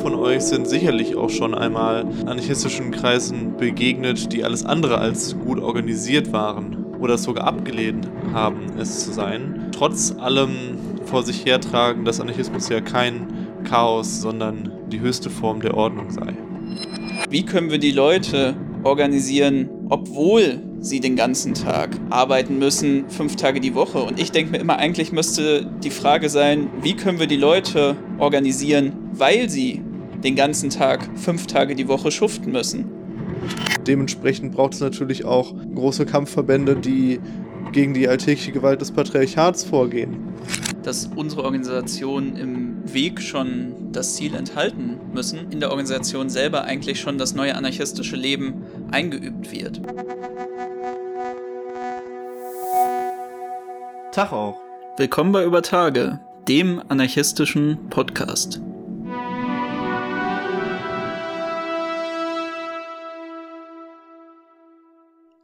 von euch sind sicherlich auch schon einmal anarchistischen Kreisen begegnet, die alles andere als gut organisiert waren oder sogar abgelehnt haben, es zu sein. Trotz allem vor sich hertragen, dass Anarchismus ja kein Chaos, sondern die höchste Form der Ordnung sei. Wie können wir die Leute organisieren, obwohl sie den ganzen Tag arbeiten müssen, fünf Tage die Woche. Und ich denke mir immer, eigentlich müsste die Frage sein, wie können wir die Leute organisieren, weil sie den ganzen Tag fünf Tage die Woche schuften müssen. Dementsprechend braucht es natürlich auch große Kampfverbände, die gegen die alltägliche Gewalt des Patriarchats vorgehen. Dass unsere Organisationen im Weg schon das Ziel enthalten müssen, in der Organisation selber eigentlich schon das neue anarchistische Leben eingeübt wird. Tag auch. Willkommen bei Über Tage, dem anarchistischen Podcast.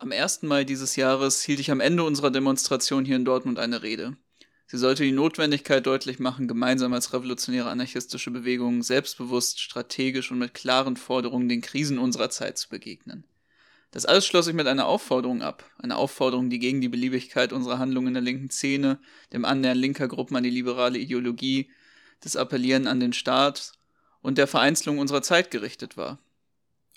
Am 1. Mai dieses Jahres hielt ich am Ende unserer Demonstration hier in Dortmund eine Rede. Sie sollte die Notwendigkeit deutlich machen, gemeinsam als revolutionäre anarchistische Bewegung selbstbewusst, strategisch und mit klaren Forderungen den Krisen unserer Zeit zu begegnen. Das alles schloss ich mit einer Aufforderung ab. Eine Aufforderung, die gegen die Beliebigkeit unserer Handlungen in der linken Szene, dem Annähern linker Gruppen an die liberale Ideologie, des Appellieren an den Staat und der Vereinzelung unserer Zeit gerichtet war.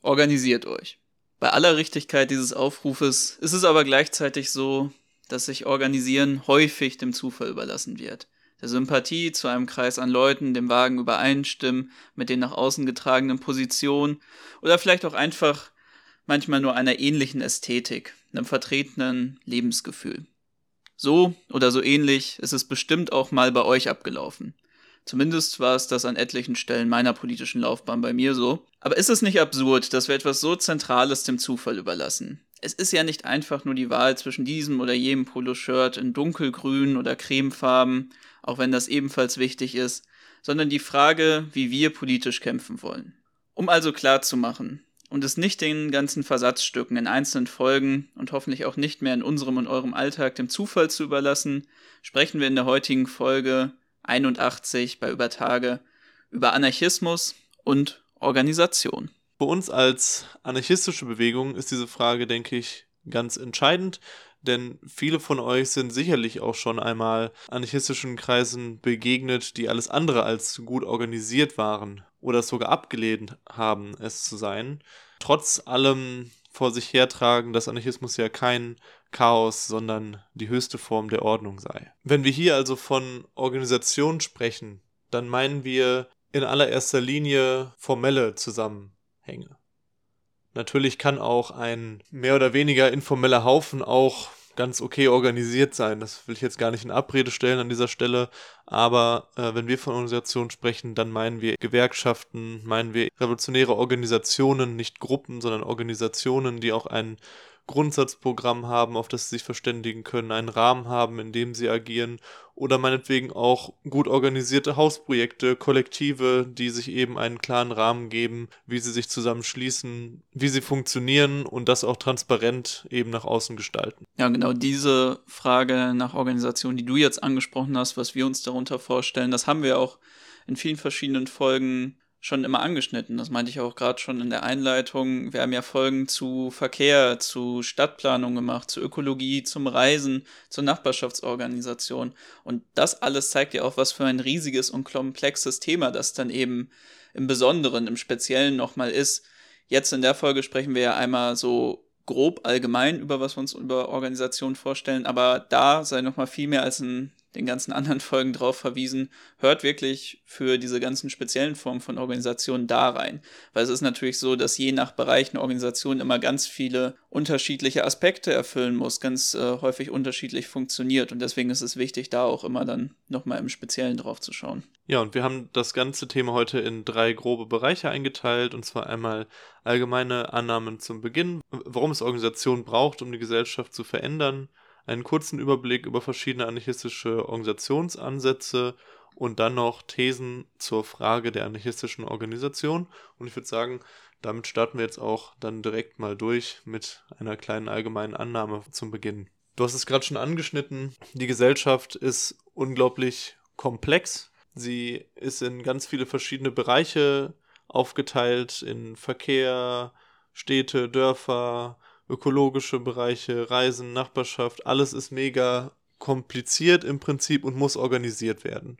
Organisiert euch. Bei aller Richtigkeit dieses Aufrufes ist es aber gleichzeitig so, dass sich Organisieren häufig dem Zufall überlassen wird. Der Sympathie zu einem Kreis an Leuten, dem Wagen übereinstimmen, mit den nach außen getragenen Positionen oder vielleicht auch einfach manchmal nur einer ähnlichen Ästhetik, einem vertretenen Lebensgefühl. So oder so ähnlich ist es bestimmt auch mal bei euch abgelaufen. Zumindest war es das an etlichen Stellen meiner politischen Laufbahn bei mir so. Aber ist es nicht absurd, dass wir etwas so Zentrales dem Zufall überlassen? Es ist ja nicht einfach nur die Wahl zwischen diesem oder jenem Poloshirt in dunkelgrün oder cremefarben, auch wenn das ebenfalls wichtig ist, sondern die Frage, wie wir politisch kämpfen wollen. Um also klar zu machen, und es nicht den ganzen Versatzstücken in einzelnen Folgen und hoffentlich auch nicht mehr in unserem und eurem Alltag dem Zufall zu überlassen, sprechen wir in der heutigen Folge 81 bei Übertage über Anarchismus und Organisation. Für uns als anarchistische Bewegung ist diese Frage, denke ich, ganz entscheidend, denn viele von euch sind sicherlich auch schon einmal anarchistischen Kreisen begegnet, die alles andere als gut organisiert waren oder sogar abgelehnt haben, es zu sein. Trotz allem vor sich hertragen, dass Anarchismus ja kein Chaos, sondern die höchste Form der Ordnung sei. Wenn wir hier also von Organisation sprechen, dann meinen wir in allererster Linie formelle Zusammenhänge. Natürlich kann auch ein mehr oder weniger informeller Haufen auch ganz okay organisiert sein. Das will ich jetzt gar nicht in Abrede stellen an dieser Stelle. Aber äh, wenn wir von Organisationen sprechen, dann meinen wir Gewerkschaften, meinen wir revolutionäre Organisationen, nicht Gruppen, sondern Organisationen, die auch einen Grundsatzprogramm haben, auf das sie sich verständigen können, einen Rahmen haben, in dem sie agieren oder meinetwegen auch gut organisierte Hausprojekte, Kollektive, die sich eben einen klaren Rahmen geben, wie sie sich zusammenschließen, wie sie funktionieren und das auch transparent eben nach außen gestalten. Ja, genau diese Frage nach Organisation, die du jetzt angesprochen hast, was wir uns darunter vorstellen, das haben wir auch in vielen verschiedenen Folgen schon immer angeschnitten. Das meinte ich auch gerade schon in der Einleitung. Wir haben ja Folgen zu Verkehr, zu Stadtplanung gemacht, zu Ökologie, zum Reisen, zur Nachbarschaftsorganisation. Und das alles zeigt ja auch, was für ein riesiges und komplexes Thema das dann eben im Besonderen, im Speziellen nochmal ist. Jetzt in der Folge sprechen wir ja einmal so grob allgemein über was wir uns über Organisation vorstellen, aber da sei nochmal viel mehr als ein den ganzen anderen Folgen drauf verwiesen, hört wirklich für diese ganzen speziellen Formen von Organisationen da rein. Weil es ist natürlich so, dass je nach Bereich eine Organisation immer ganz viele unterschiedliche Aspekte erfüllen muss, ganz äh, häufig unterschiedlich funktioniert. Und deswegen ist es wichtig, da auch immer dann nochmal im Speziellen drauf zu schauen. Ja, und wir haben das ganze Thema heute in drei grobe Bereiche eingeteilt. Und zwar einmal allgemeine Annahmen zum Beginn, warum es Organisationen braucht, um die Gesellschaft zu verändern einen kurzen Überblick über verschiedene anarchistische Organisationsansätze und dann noch Thesen zur Frage der anarchistischen Organisation. Und ich würde sagen, damit starten wir jetzt auch dann direkt mal durch mit einer kleinen allgemeinen Annahme zum Beginn. Du hast es gerade schon angeschnitten, die Gesellschaft ist unglaublich komplex. Sie ist in ganz viele verschiedene Bereiche aufgeteilt in Verkehr, Städte, Dörfer, ökologische Bereiche, Reisen, Nachbarschaft. Alles ist mega kompliziert im Prinzip und muss organisiert werden.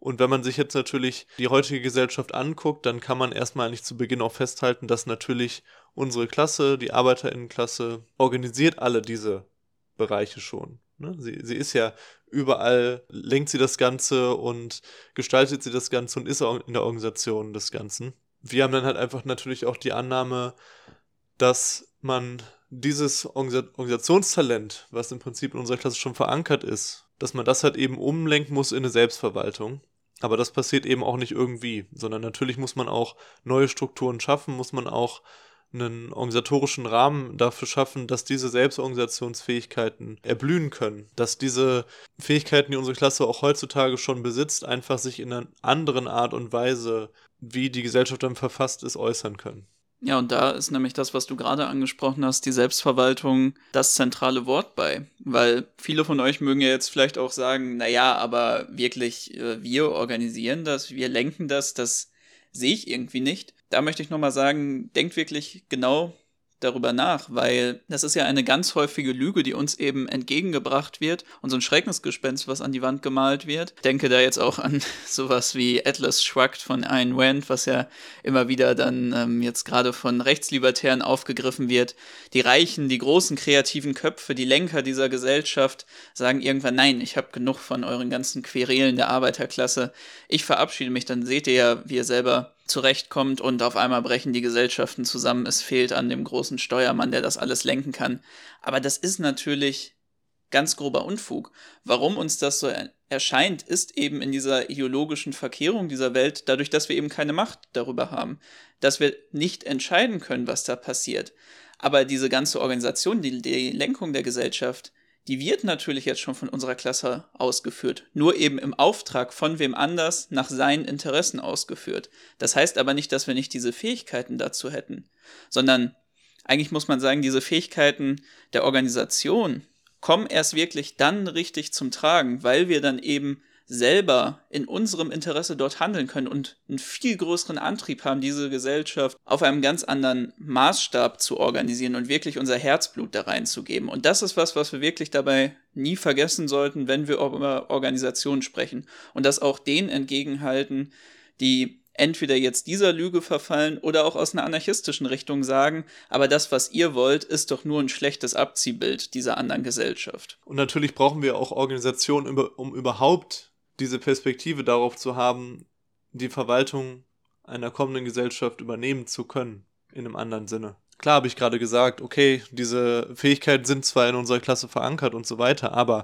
Und wenn man sich jetzt natürlich die heutige Gesellschaft anguckt, dann kann man erstmal nicht zu Beginn auch festhalten, dass natürlich unsere Klasse, die Arbeiterinnenklasse, organisiert alle diese Bereiche schon. Ne? Sie, sie ist ja überall, lenkt sie das Ganze und gestaltet sie das Ganze und ist auch in der Organisation des Ganzen. Wir haben dann halt einfach natürlich auch die Annahme, dass man dieses Organisationstalent, was im Prinzip in unserer Klasse schon verankert ist, dass man das halt eben umlenken muss in eine Selbstverwaltung. Aber das passiert eben auch nicht irgendwie, sondern natürlich muss man auch neue Strukturen schaffen, muss man auch einen organisatorischen Rahmen dafür schaffen, dass diese Selbstorganisationsfähigkeiten erblühen können, dass diese Fähigkeiten, die unsere Klasse auch heutzutage schon besitzt, einfach sich in einer anderen Art und Weise, wie die Gesellschaft dann verfasst ist, äußern können. Ja, und da ist nämlich das, was du gerade angesprochen hast, die Selbstverwaltung, das zentrale Wort bei. Weil viele von euch mögen ja jetzt vielleicht auch sagen, naja, aber wirklich, äh, wir organisieren das, wir lenken das, das sehe ich irgendwie nicht. Da möchte ich nochmal sagen, denkt wirklich genau darüber nach, weil das ist ja eine ganz häufige Lüge, die uns eben entgegengebracht wird und so ein Schreckensgespenst, was an die Wand gemalt wird. Ich denke da jetzt auch an sowas wie Atlas Shrugged von Ayn Rand, was ja immer wieder dann ähm, jetzt gerade von Rechtslibertären aufgegriffen wird. Die Reichen, die großen kreativen Köpfe, die Lenker dieser Gesellschaft sagen irgendwann, nein, ich habe genug von euren ganzen Querelen der Arbeiterklasse. Ich verabschiede mich, dann seht ihr ja, wie ihr selber zurechtkommt und auf einmal brechen die Gesellschaften zusammen. Es fehlt an dem großen Steuermann, der das alles lenken kann. Aber das ist natürlich ganz grober Unfug. Warum uns das so erscheint, ist eben in dieser ideologischen Verkehrung dieser Welt, dadurch, dass wir eben keine Macht darüber haben, dass wir nicht entscheiden können, was da passiert. Aber diese ganze Organisation, die, die Lenkung der Gesellschaft, die wird natürlich jetzt schon von unserer Klasse ausgeführt, nur eben im Auftrag von wem anders nach seinen Interessen ausgeführt. Das heißt aber nicht, dass wir nicht diese Fähigkeiten dazu hätten, sondern eigentlich muss man sagen, diese Fähigkeiten der Organisation kommen erst wirklich dann richtig zum Tragen, weil wir dann eben selber in unserem Interesse dort handeln können und einen viel größeren Antrieb haben, diese Gesellschaft auf einem ganz anderen Maßstab zu organisieren und wirklich unser Herzblut da reinzugeben. Und das ist was, was wir wirklich dabei nie vergessen sollten, wenn wir über Organisationen sprechen. Und das auch denen entgegenhalten, die entweder jetzt dieser Lüge verfallen oder auch aus einer anarchistischen Richtung sagen, aber das, was ihr wollt, ist doch nur ein schlechtes Abziehbild dieser anderen Gesellschaft. Und natürlich brauchen wir auch Organisationen, um überhaupt diese Perspektive darauf zu haben, die Verwaltung einer kommenden Gesellschaft übernehmen zu können, in einem anderen Sinne. Klar habe ich gerade gesagt, okay, diese Fähigkeiten sind zwar in unserer Klasse verankert und so weiter, aber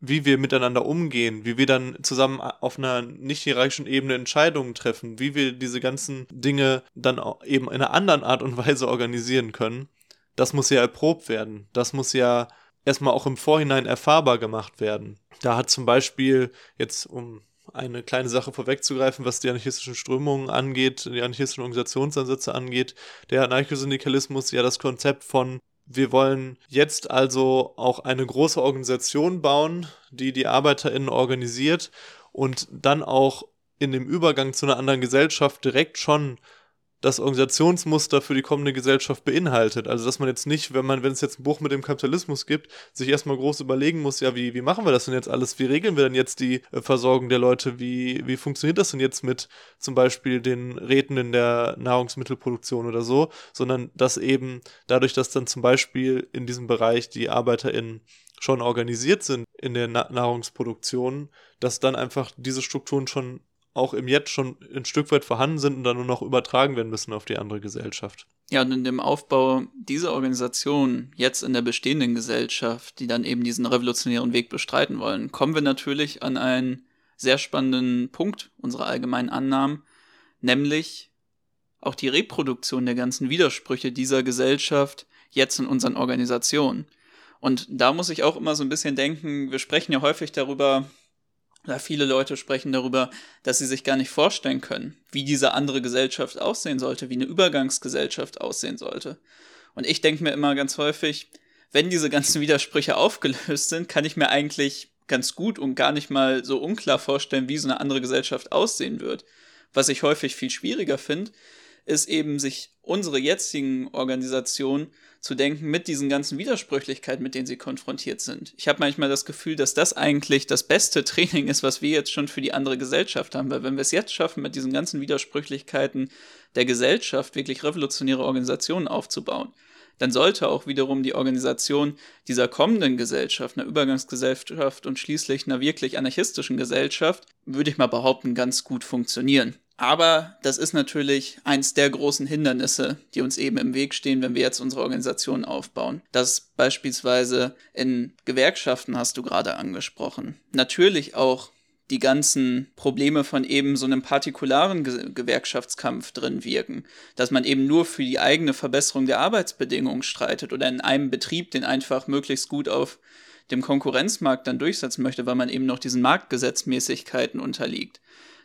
wie wir miteinander umgehen, wie wir dann zusammen auf einer nicht hierarchischen Ebene Entscheidungen treffen, wie wir diese ganzen Dinge dann eben in einer anderen Art und Weise organisieren können, das muss ja erprobt werden. Das muss ja erstmal auch im Vorhinein erfahrbar gemacht werden. Da hat zum Beispiel jetzt, um eine kleine Sache vorwegzugreifen, was die anarchistischen Strömungen angeht, die anarchistischen Organisationsansätze angeht, der Anarchosyndikalismus ja das Konzept von wir wollen jetzt also auch eine große Organisation bauen, die die ArbeiterInnen organisiert und dann auch in dem Übergang zu einer anderen Gesellschaft direkt schon das Organisationsmuster für die kommende Gesellschaft beinhaltet. Also dass man jetzt nicht, wenn man, wenn es jetzt ein Buch mit dem Kapitalismus gibt, sich erstmal groß überlegen muss, ja, wie, wie machen wir das denn jetzt alles? Wie regeln wir denn jetzt die äh, Versorgung der Leute? Wie, wie funktioniert das denn jetzt mit zum Beispiel den Räten in der Nahrungsmittelproduktion oder so? Sondern dass eben dadurch, dass dann zum Beispiel in diesem Bereich die ArbeiterInnen schon organisiert sind in der Na Nahrungsproduktion, dass dann einfach diese Strukturen schon auch im Jetzt schon ein Stück weit vorhanden sind und dann nur noch übertragen werden müssen auf die andere Gesellschaft. Ja, und in dem Aufbau dieser Organisation, jetzt in der bestehenden Gesellschaft, die dann eben diesen revolutionären Weg bestreiten wollen, kommen wir natürlich an einen sehr spannenden Punkt unserer allgemeinen Annahmen, nämlich auch die Reproduktion der ganzen Widersprüche dieser Gesellschaft jetzt in unseren Organisationen. Und da muss ich auch immer so ein bisschen denken, wir sprechen ja häufig darüber, oder viele Leute sprechen darüber, dass sie sich gar nicht vorstellen können, wie diese andere Gesellschaft aussehen sollte, wie eine Übergangsgesellschaft aussehen sollte. Und ich denke mir immer ganz häufig, wenn diese ganzen Widersprüche aufgelöst sind, kann ich mir eigentlich ganz gut und gar nicht mal so unklar vorstellen, wie so eine andere Gesellschaft aussehen wird. Was ich häufig viel schwieriger finde, ist eben, sich unsere jetzigen Organisationen zu denken mit diesen ganzen Widersprüchlichkeiten, mit denen sie konfrontiert sind. Ich habe manchmal das Gefühl, dass das eigentlich das beste Training ist, was wir jetzt schon für die andere Gesellschaft haben, weil wenn wir es jetzt schaffen, mit diesen ganzen Widersprüchlichkeiten der Gesellschaft wirklich revolutionäre Organisationen aufzubauen, dann sollte auch wiederum die Organisation dieser kommenden Gesellschaft, einer Übergangsgesellschaft und schließlich einer wirklich anarchistischen Gesellschaft, würde ich mal behaupten, ganz gut funktionieren. Aber das ist natürlich eins der großen Hindernisse, die uns eben im Weg stehen, wenn wir jetzt unsere Organisation aufbauen. Das beispielsweise in Gewerkschaften hast du gerade angesprochen. Natürlich auch die ganzen Probleme von eben so einem partikularen Ge Gewerkschaftskampf drin wirken. Dass man eben nur für die eigene Verbesserung der Arbeitsbedingungen streitet oder in einem Betrieb den einfach möglichst gut auf dem Konkurrenzmarkt dann durchsetzen möchte, weil man eben noch diesen Marktgesetzmäßigkeiten unterliegt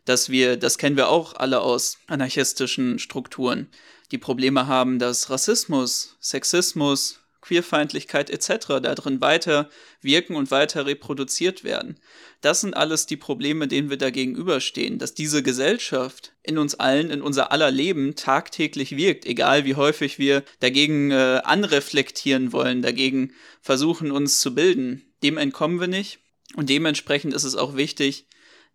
dass wir, das kennen wir auch alle aus anarchistischen Strukturen, die Probleme haben, dass Rassismus, Sexismus, Queerfeindlichkeit etc. darin weiter wirken und weiter reproduziert werden. Das sind alles die Probleme, denen wir dagegenüberstehen, dass diese Gesellschaft in uns allen, in unser aller Leben tagtäglich wirkt, egal wie häufig wir dagegen äh, anreflektieren wollen, dagegen versuchen uns zu bilden. Dem entkommen wir nicht und dementsprechend ist es auch wichtig,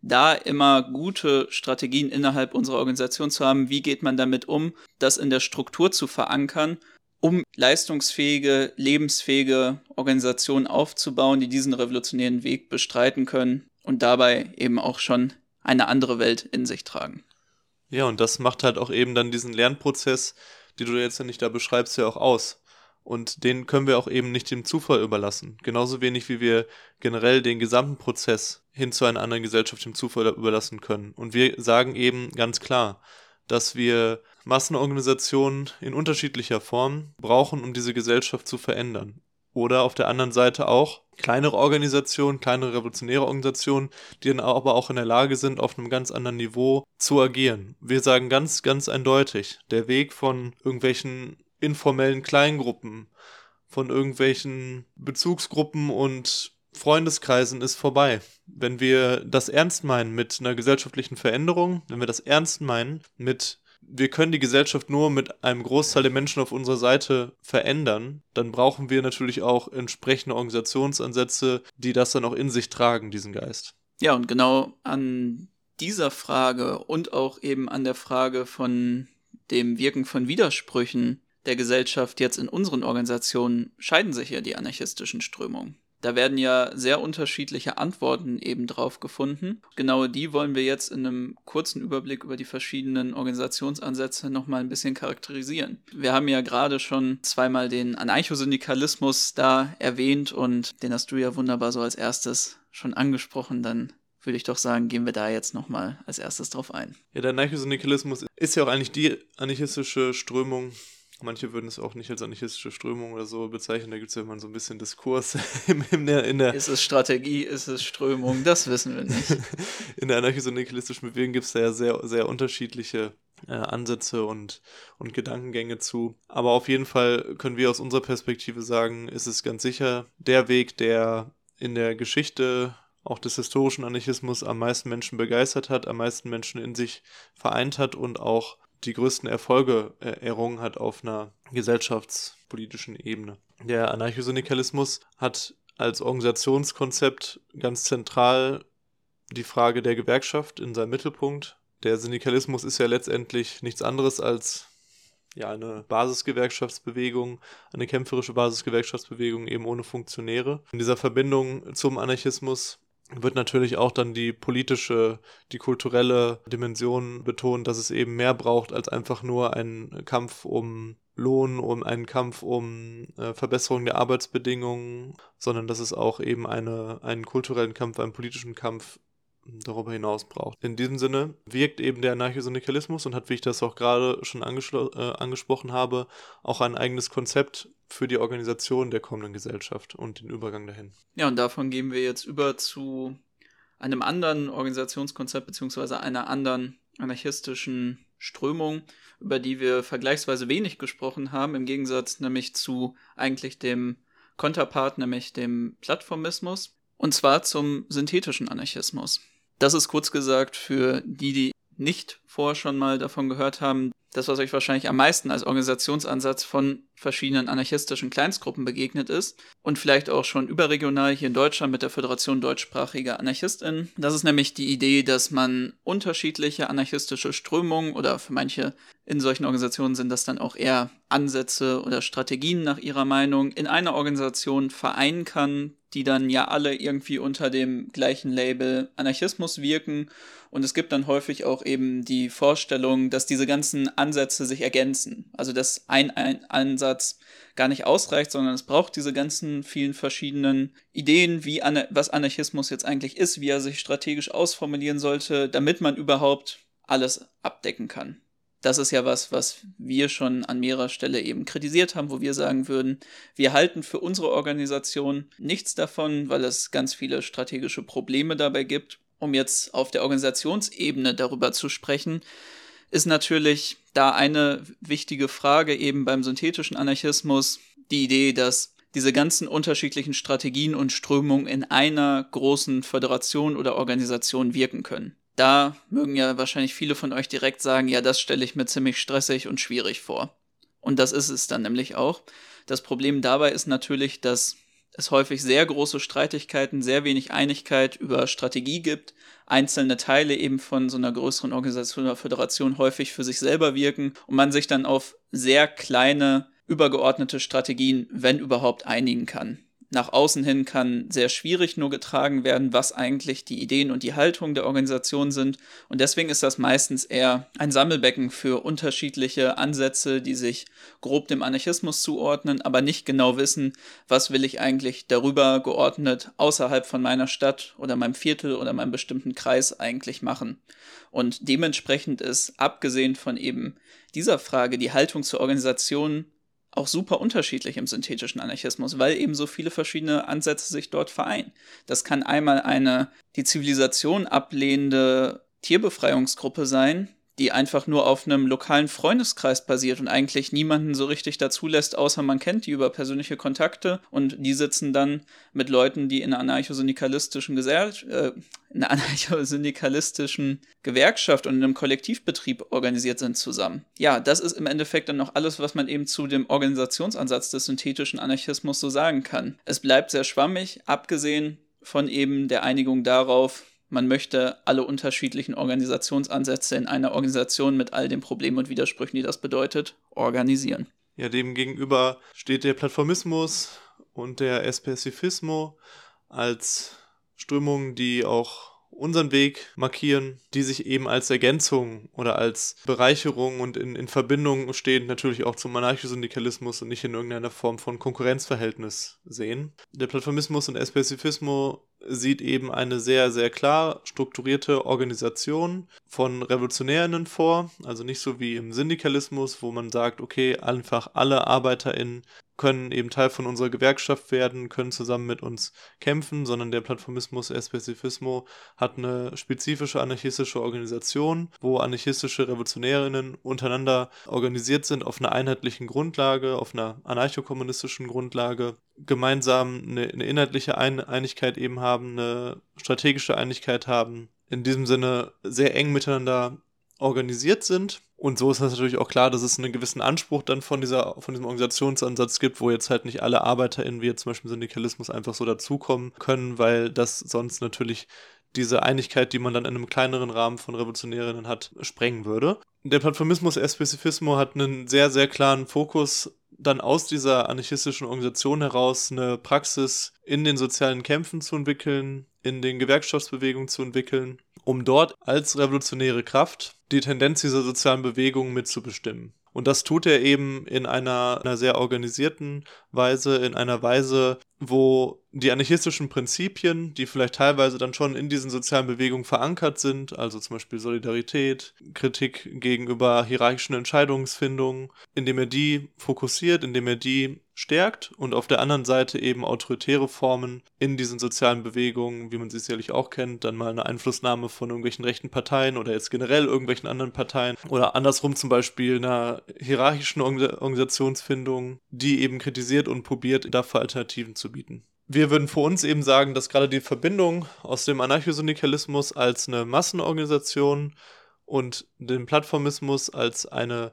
da immer gute Strategien innerhalb unserer Organisation zu haben, wie geht man damit um, das in der Struktur zu verankern, um leistungsfähige, lebensfähige Organisationen aufzubauen, die diesen revolutionären Weg bestreiten können und dabei eben auch schon eine andere Welt in sich tragen. Ja, und das macht halt auch eben dann diesen Lernprozess, den du jetzt ja nicht da beschreibst, ja auch aus. Und den können wir auch eben nicht dem Zufall überlassen. Genauso wenig wie wir generell den gesamten Prozess hin zu einer anderen Gesellschaft dem Zufall überlassen können. Und wir sagen eben ganz klar, dass wir Massenorganisationen in unterschiedlicher Form brauchen, um diese Gesellschaft zu verändern. Oder auf der anderen Seite auch kleinere Organisationen, kleinere revolutionäre Organisationen, die dann aber auch in der Lage sind, auf einem ganz anderen Niveau zu agieren. Wir sagen ganz, ganz eindeutig, der Weg von irgendwelchen informellen Kleingruppen, von irgendwelchen Bezugsgruppen und Freundeskreisen ist vorbei. Wenn wir das ernst meinen mit einer gesellschaftlichen Veränderung, wenn wir das ernst meinen mit wir können die Gesellschaft nur mit einem Großteil der Menschen auf unserer Seite verändern, dann brauchen wir natürlich auch entsprechende Organisationsansätze, die das dann auch in sich tragen, diesen Geist. Ja, und genau an dieser Frage und auch eben an der Frage von dem Wirken von Widersprüchen der Gesellschaft jetzt in unseren Organisationen scheiden sich ja die anarchistischen Strömungen. Da werden ja sehr unterschiedliche Antworten eben drauf gefunden. Genau die wollen wir jetzt in einem kurzen Überblick über die verschiedenen Organisationsansätze nochmal ein bisschen charakterisieren. Wir haben ja gerade schon zweimal den Anarchosyndikalismus da erwähnt und den hast du ja wunderbar so als erstes schon angesprochen. Dann würde ich doch sagen, gehen wir da jetzt nochmal als erstes drauf ein. Ja, der Anarchosyndikalismus ist ja auch eigentlich die anarchistische Strömung, Manche würden es auch nicht als anarchistische Strömung oder so bezeichnen. Da gibt es ja immer so ein bisschen Diskurs in, in, der, in der. Ist es Strategie, ist es Strömung? Das wissen wir nicht. in der anarchisch-syndikalistischen Bewegung gibt es da ja sehr, sehr unterschiedliche äh, Ansätze und, und Gedankengänge zu. Aber auf jeden Fall können wir aus unserer Perspektive sagen, ist es ganz sicher der Weg, der in der Geschichte auch des historischen Anarchismus am meisten Menschen begeistert hat, am meisten Menschen in sich vereint hat und auch die größten Erfolge äh, errungen hat auf einer gesellschaftspolitischen Ebene. Der Anarchosyndikalismus hat als Organisationskonzept ganz zentral die Frage der Gewerkschaft in seinem Mittelpunkt. Der Syndikalismus ist ja letztendlich nichts anderes als ja, eine Basisgewerkschaftsbewegung, eine kämpferische Basisgewerkschaftsbewegung eben ohne Funktionäre. In dieser Verbindung zum Anarchismus wird natürlich auch dann die politische, die kulturelle Dimension betont, dass es eben mehr braucht als einfach nur einen Kampf um Lohn, um einen Kampf um äh, Verbesserung der Arbeitsbedingungen, sondern dass es auch eben eine, einen kulturellen Kampf, einen politischen Kampf darüber hinaus braucht. In diesem Sinne wirkt eben der Anarchosyndikalismus und hat, wie ich das auch gerade schon äh, angesprochen habe, auch ein eigenes Konzept für die Organisation der kommenden Gesellschaft und den Übergang dahin. Ja, und davon gehen wir jetzt über zu einem anderen Organisationskonzept beziehungsweise einer anderen anarchistischen Strömung, über die wir vergleichsweise wenig gesprochen haben, im Gegensatz nämlich zu eigentlich dem Konterpart, nämlich dem Plattformismus, und zwar zum synthetischen Anarchismus. Das ist kurz gesagt für die, die nicht vorher schon mal davon gehört haben, das, was euch wahrscheinlich am meisten als Organisationsansatz von verschiedenen anarchistischen Kleinstgruppen begegnet ist und vielleicht auch schon überregional hier in Deutschland mit der Föderation deutschsprachiger AnarchistInnen. Das ist nämlich die Idee, dass man unterschiedliche anarchistische Strömungen oder für manche in solchen Organisationen sind das dann auch eher Ansätze oder Strategien nach ihrer Meinung in einer Organisation vereinen kann, die dann ja alle irgendwie unter dem gleichen Label Anarchismus wirken. Und es gibt dann häufig auch eben die Vorstellung, dass diese ganzen Ansätze sich ergänzen. Also dass ein, ein Ansatz gar nicht ausreicht, sondern es braucht diese ganzen vielen verschiedenen Ideen, wie was Anarchismus jetzt eigentlich ist, wie er sich strategisch ausformulieren sollte, damit man überhaupt alles abdecken kann das ist ja was, was wir schon an mehrerer Stelle eben kritisiert haben, wo wir sagen würden, wir halten für unsere Organisation nichts davon, weil es ganz viele strategische Probleme dabei gibt. Um jetzt auf der Organisationsebene darüber zu sprechen, ist natürlich da eine wichtige Frage eben beim synthetischen Anarchismus die Idee, dass diese ganzen unterschiedlichen Strategien und Strömungen in einer großen Föderation oder Organisation wirken können. Da mögen ja wahrscheinlich viele von euch direkt sagen, ja, das stelle ich mir ziemlich stressig und schwierig vor. Und das ist es dann nämlich auch. Das Problem dabei ist natürlich, dass es häufig sehr große Streitigkeiten, sehr wenig Einigkeit über Strategie gibt, einzelne Teile eben von so einer größeren Organisation oder Föderation häufig für sich selber wirken und man sich dann auf sehr kleine, übergeordnete Strategien, wenn überhaupt, einigen kann nach außen hin kann sehr schwierig nur getragen werden, was eigentlich die Ideen und die Haltung der Organisation sind. Und deswegen ist das meistens eher ein Sammelbecken für unterschiedliche Ansätze, die sich grob dem Anarchismus zuordnen, aber nicht genau wissen, was will ich eigentlich darüber geordnet außerhalb von meiner Stadt oder meinem Viertel oder meinem bestimmten Kreis eigentlich machen. Und dementsprechend ist, abgesehen von eben dieser Frage, die Haltung zur Organisation auch super unterschiedlich im synthetischen Anarchismus, weil eben so viele verschiedene Ansätze sich dort vereinen. Das kann einmal eine die Zivilisation ablehnende Tierbefreiungsgruppe sein, die einfach nur auf einem lokalen Freundeskreis basiert und eigentlich niemanden so richtig dazulässt, außer man kennt die über persönliche Kontakte und die sitzen dann mit Leuten, die in einer anarchosyndikalistischen Gesellschaft, äh, in einer anarchosyndikalistischen Gewerkschaft und in einem Kollektivbetrieb organisiert sind zusammen. Ja, das ist im Endeffekt dann noch alles, was man eben zu dem Organisationsansatz des synthetischen Anarchismus so sagen kann. Es bleibt sehr schwammig, abgesehen von eben der Einigung darauf, man möchte alle unterschiedlichen Organisationsansätze in einer Organisation mit all den Problemen und Widersprüchen, die das bedeutet, organisieren. Ja, dem steht der Plattformismus und der Espezifismo als Strömungen, die auch unseren Weg markieren, die sich eben als Ergänzung oder als Bereicherung und in, in Verbindung stehen, natürlich auch zum Monarchosyndikalismus und nicht in irgendeiner Form von Konkurrenzverhältnis sehen. Der Plattformismus und Espezifismo sieht eben eine sehr, sehr klar strukturierte Organisation von Revolutionärinnen vor. Also nicht so wie im Syndikalismus, wo man sagt, okay, einfach alle ArbeiterInnen können eben Teil von unserer Gewerkschaft werden, können zusammen mit uns kämpfen, sondern der Plattformismus Espezifismo hat eine spezifische anarchistische Organisation, wo anarchistische Revolutionärinnen untereinander organisiert sind auf einer einheitlichen Grundlage, auf einer anarchokommunistischen Grundlage, gemeinsam eine, eine inhaltliche Ein Einigkeit eben haben, eine strategische Einigkeit haben, in diesem Sinne sehr eng miteinander organisiert sind und so ist es natürlich auch klar, dass es einen gewissen Anspruch dann von, dieser, von diesem Organisationsansatz gibt, wo jetzt halt nicht alle ArbeiterInnen, wie jetzt zum Beispiel Syndikalismus, einfach so dazukommen können, weil das sonst natürlich diese Einigkeit, die man dann in einem kleineren Rahmen von Revolutionärinnen hat, sprengen würde. Der Plattformismus Espezifismo hat einen sehr, sehr klaren Fokus, dann aus dieser anarchistischen Organisation heraus eine Praxis in den sozialen Kämpfen zu entwickeln, in den Gewerkschaftsbewegungen zu entwickeln um dort als revolutionäre Kraft die Tendenz dieser sozialen Bewegung mitzubestimmen. Und das tut er eben in einer, einer sehr organisierten Weise, in einer Weise, wo die anarchistischen Prinzipien, die vielleicht teilweise dann schon in diesen sozialen Bewegungen verankert sind, also zum Beispiel Solidarität, Kritik gegenüber hierarchischen Entscheidungsfindungen, indem er die fokussiert, indem er die stärkt und auf der anderen Seite eben autoritäre Formen in diesen sozialen Bewegungen, wie man sie sicherlich auch kennt, dann mal eine Einflussnahme von irgendwelchen rechten Parteien oder jetzt generell irgendwelchen anderen Parteien oder andersrum zum Beispiel einer hierarchischen Organisationsfindung, die eben kritisiert und probiert, dafür Alternativen zu bieten. Wir würden für uns eben sagen, dass gerade die Verbindung aus dem Anarchosyndikalismus als eine Massenorganisation und den Plattformismus als eine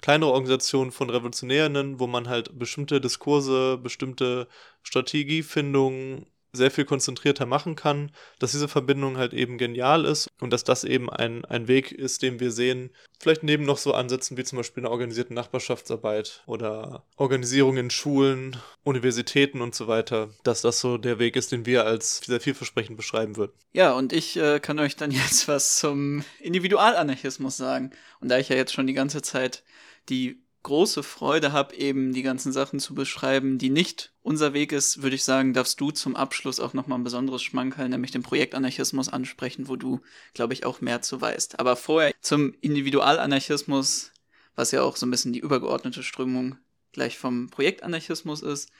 kleinere Organisation von Revolutionären, wo man halt bestimmte Diskurse, bestimmte Strategiefindungen sehr viel konzentrierter machen kann, dass diese Verbindung halt eben genial ist und dass das eben ein, ein Weg ist, den wir sehen, vielleicht neben noch so Ansätzen wie zum Beispiel eine organisierte Nachbarschaftsarbeit oder Organisierung in Schulen, Universitäten und so weiter, dass das so der Weg ist, den wir als sehr vielversprechend beschreiben würden. Ja, und ich äh, kann euch dann jetzt was zum Individualanarchismus sagen. Und da ich ja jetzt schon die ganze Zeit die große Freude habe, eben die ganzen Sachen zu beschreiben, die nicht unser Weg ist, würde ich sagen, darfst du zum Abschluss auch nochmal ein besonderes Schmankerl, nämlich den Projektanarchismus ansprechen, wo du, glaube ich, auch mehr zu weißt. Aber vorher zum Individualanarchismus, was ja auch so ein bisschen die übergeordnete Strömung gleich vom Projektanarchismus ist.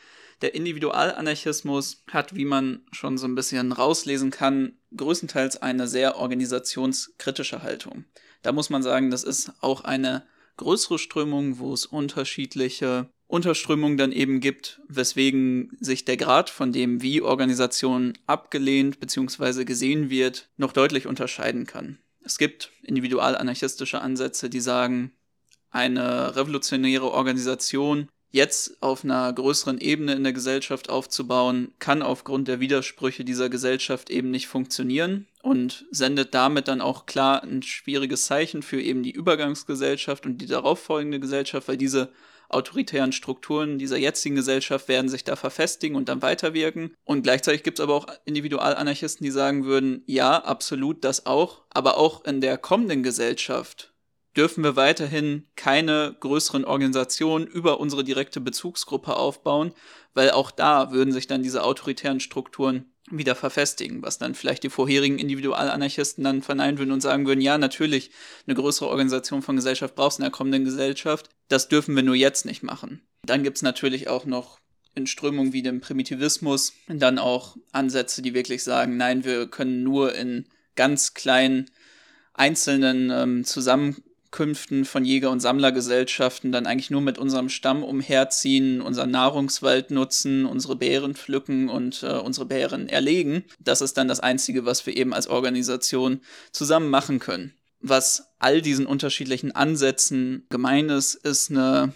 Der Individualanarchismus hat, wie man schon so ein bisschen rauslesen kann, größtenteils eine sehr organisationskritische Haltung. Da muss man sagen, das ist auch eine größere Strömungen, wo es unterschiedliche Unterströmungen dann eben gibt, weswegen sich der Grad von dem, wie Organisation abgelehnt bzw. gesehen wird, noch deutlich unterscheiden kann. Es gibt individualanarchistische Ansätze, die sagen, eine revolutionäre Organisation jetzt auf einer größeren Ebene in der Gesellschaft aufzubauen, kann aufgrund der Widersprüche dieser Gesellschaft eben nicht funktionieren und sendet damit dann auch klar ein schwieriges Zeichen für eben die Übergangsgesellschaft und die darauffolgende Gesellschaft, weil diese autoritären Strukturen dieser jetzigen Gesellschaft werden sich da verfestigen und dann weiterwirken. Und gleichzeitig gibt es aber auch Individualanarchisten, die sagen würden, ja, absolut das auch, aber auch in der kommenden Gesellschaft dürfen wir weiterhin keine größeren Organisationen über unsere direkte Bezugsgruppe aufbauen, weil auch da würden sich dann diese autoritären Strukturen wieder verfestigen, was dann vielleicht die vorherigen Individualanarchisten dann verneinen würden und sagen würden, ja, natürlich, eine größere Organisation von Gesellschaft brauchst du in der kommenden Gesellschaft, das dürfen wir nur jetzt nicht machen. Dann gibt's natürlich auch noch in Strömungen wie dem Primitivismus dann auch Ansätze, die wirklich sagen, nein, wir können nur in ganz kleinen einzelnen ähm, zusammen Zusammenkünften von Jäger- und Sammlergesellschaften dann eigentlich nur mit unserem Stamm umherziehen, unseren Nahrungswald nutzen, unsere Beeren pflücken und äh, unsere Beeren erlegen. Das ist dann das Einzige, was wir eben als Organisation zusammen machen können. Was all diesen unterschiedlichen Ansätzen gemein ist, ist eine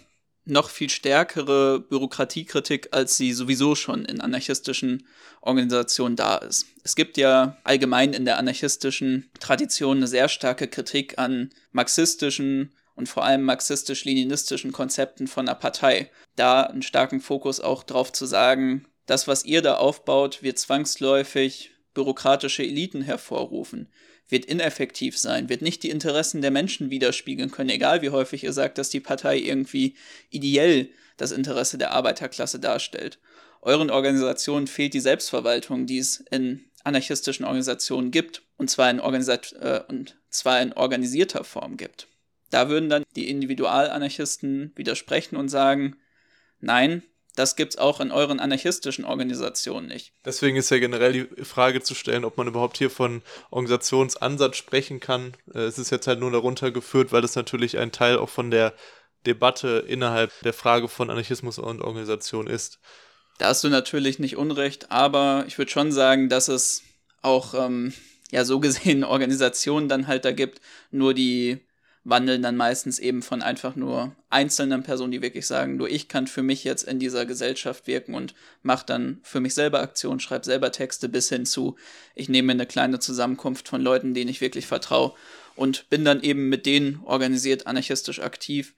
noch viel stärkere Bürokratiekritik, als sie sowieso schon in anarchistischen Organisationen da ist. Es gibt ja allgemein in der anarchistischen Tradition eine sehr starke Kritik an marxistischen und vor allem marxistisch-leninistischen Konzepten von einer Partei. Da einen starken Fokus auch drauf zu sagen, das, was ihr da aufbaut, wird zwangsläufig bürokratische Eliten hervorrufen wird ineffektiv sein, wird nicht die Interessen der Menschen widerspiegeln können, egal wie häufig ihr sagt, dass die Partei irgendwie ideell das Interesse der Arbeiterklasse darstellt. Euren Organisationen fehlt die Selbstverwaltung, die es in anarchistischen Organisationen gibt, und zwar in, Organisat äh, und zwar in organisierter Form gibt. Da würden dann die Individualanarchisten widersprechen und sagen, nein, das gibt es auch in euren anarchistischen Organisationen nicht. Deswegen ist ja generell die Frage zu stellen, ob man überhaupt hier von Organisationsansatz sprechen kann. Äh, es ist jetzt halt nur darunter geführt, weil das natürlich ein Teil auch von der Debatte innerhalb der Frage von Anarchismus und Organisation ist. Da hast du natürlich nicht Unrecht, aber ich würde schon sagen, dass es auch ähm, ja so gesehen Organisationen dann halt da gibt, nur die wandeln dann meistens eben von einfach nur einzelnen Personen, die wirklich sagen, nur ich kann für mich jetzt in dieser Gesellschaft wirken und mache dann für mich selber Aktionen, schreibe selber Texte bis hin zu, ich nehme eine kleine Zusammenkunft von Leuten, denen ich wirklich vertraue und bin dann eben mit denen organisiert anarchistisch aktiv.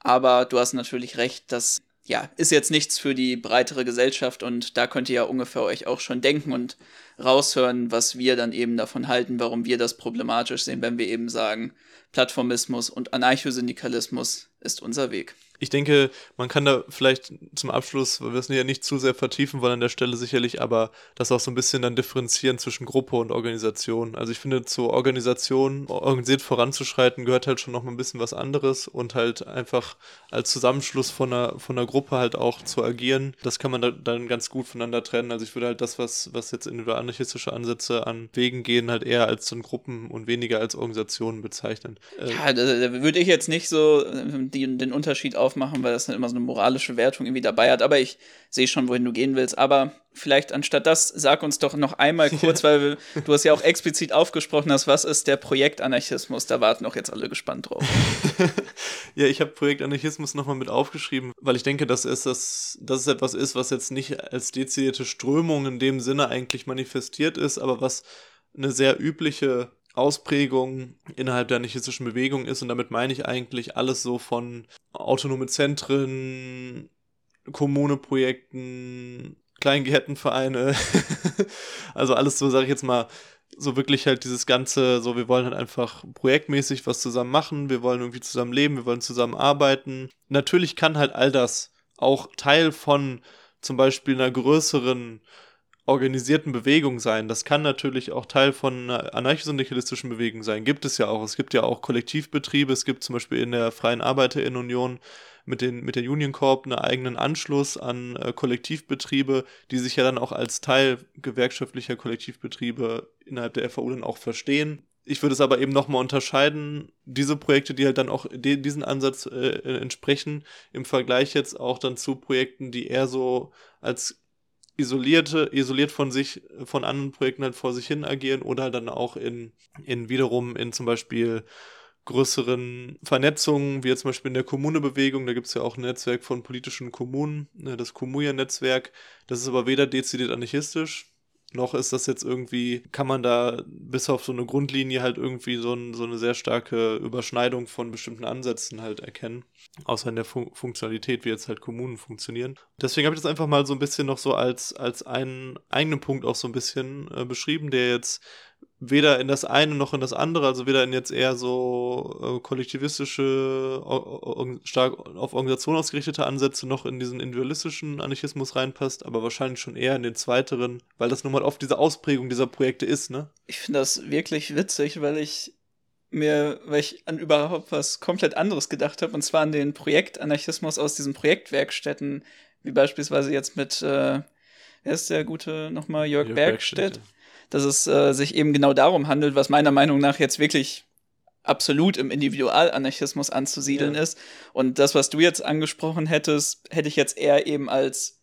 Aber du hast natürlich recht, dass ja, ist jetzt nichts für die breitere Gesellschaft und da könnt ihr ja ungefähr euch auch schon denken und raushören, was wir dann eben davon halten, warum wir das problematisch sehen, wenn wir eben sagen, Plattformismus und Anarchosyndikalismus ist unser Weg. Ich denke, man kann da vielleicht zum Abschluss, wir müssen ja nicht zu sehr vertiefen wollen an der Stelle sicherlich, aber das auch so ein bisschen dann differenzieren zwischen Gruppe und Organisation. Also ich finde, zur Organisation organisiert voranzuschreiten gehört halt schon noch mal ein bisschen was anderes und halt einfach als Zusammenschluss von einer, von einer Gruppe halt auch zu agieren. Das kann man da, dann ganz gut voneinander trennen. Also ich würde halt das, was, was jetzt in anarchistische Ansätze an Wegen gehen, halt eher als so Gruppen und weniger als Organisationen bezeichnen. Äh, ja, da, würde ich jetzt nicht so äh, den Unterschied auf aufmachen, weil das dann immer so eine moralische Wertung irgendwie dabei hat. Aber ich sehe schon, wohin du gehen willst. Aber vielleicht anstatt das, sag uns doch noch einmal kurz, weil wir, du hast ja auch explizit aufgesprochen hast, was ist der Projektanarchismus? Da warten auch jetzt alle gespannt drauf. ja, ich habe Projektanarchismus nochmal mit aufgeschrieben, weil ich denke, dass es, das, dass es etwas ist, was jetzt nicht als dezidierte Strömung in dem Sinne eigentlich manifestiert ist, aber was eine sehr übliche Ausprägung innerhalb der anarchistischen Bewegung ist. Und damit meine ich eigentlich alles so von autonome Zentren, Kommuneprojekten, Kleingärtenvereine, also alles so, sage ich jetzt mal, so wirklich halt dieses ganze, so wir wollen halt einfach projektmäßig was zusammen machen, wir wollen irgendwie zusammen leben, wir wollen zusammen arbeiten. Natürlich kann halt all das auch Teil von zum Beispiel einer größeren organisierten Bewegung sein. Das kann natürlich auch Teil von einer anarchisch-syndikalistischen Bewegung sein. Gibt es ja auch. Es gibt ja auch Kollektivbetriebe. Es gibt zum Beispiel in der Freien Arbeiterinnenunion mit, den, mit der Union Corp einen eigenen Anschluss an äh, Kollektivbetriebe, die sich ja dann auch als Teil gewerkschaftlicher Kollektivbetriebe innerhalb der FAU dann auch verstehen. Ich würde es aber eben nochmal unterscheiden, diese Projekte, die halt dann auch de diesen Ansatz äh, entsprechen, im Vergleich jetzt auch dann zu Projekten, die eher so als isolierte, isoliert von sich, von anderen Projekten halt vor sich hin agieren oder dann auch in, in wiederum in zum Beispiel größeren Vernetzungen, wie jetzt zum Beispiel in der Kommunebewegung, da gibt es ja auch ein Netzwerk von politischen Kommunen, ne, das Kommunia-Netzwerk, das ist aber weder dezidiert anarchistisch, noch ist das jetzt irgendwie, kann man da bis auf so eine Grundlinie halt irgendwie so, ein, so eine sehr starke Überschneidung von bestimmten Ansätzen halt erkennen. Außer in der Fun Funktionalität, wie jetzt halt Kommunen funktionieren. Deswegen habe ich das einfach mal so ein bisschen noch so als, als einen eigenen Punkt auch so ein bisschen äh, beschrieben, der jetzt weder in das eine noch in das andere, also weder in jetzt eher so äh, kollektivistische, stark auf Organisation ausgerichtete Ansätze, noch in diesen individualistischen Anarchismus reinpasst, aber wahrscheinlich schon eher in den zweiteren, weil das nun mal oft diese Ausprägung dieser Projekte ist, ne? Ich finde das wirklich witzig, weil ich mir, weil ich an überhaupt was komplett anderes gedacht habe, und zwar an den Projektanarchismus aus diesen Projektwerkstätten, wie beispielsweise jetzt mit, äh, wer ist der gute nochmal, Jörg, Jörg Bergstedt. Bergstedt dass es äh, sich eben genau darum handelt, was meiner Meinung nach jetzt wirklich absolut im Individualanarchismus anzusiedeln ja. ist. Und das, was du jetzt angesprochen hättest, hätte ich jetzt eher eben als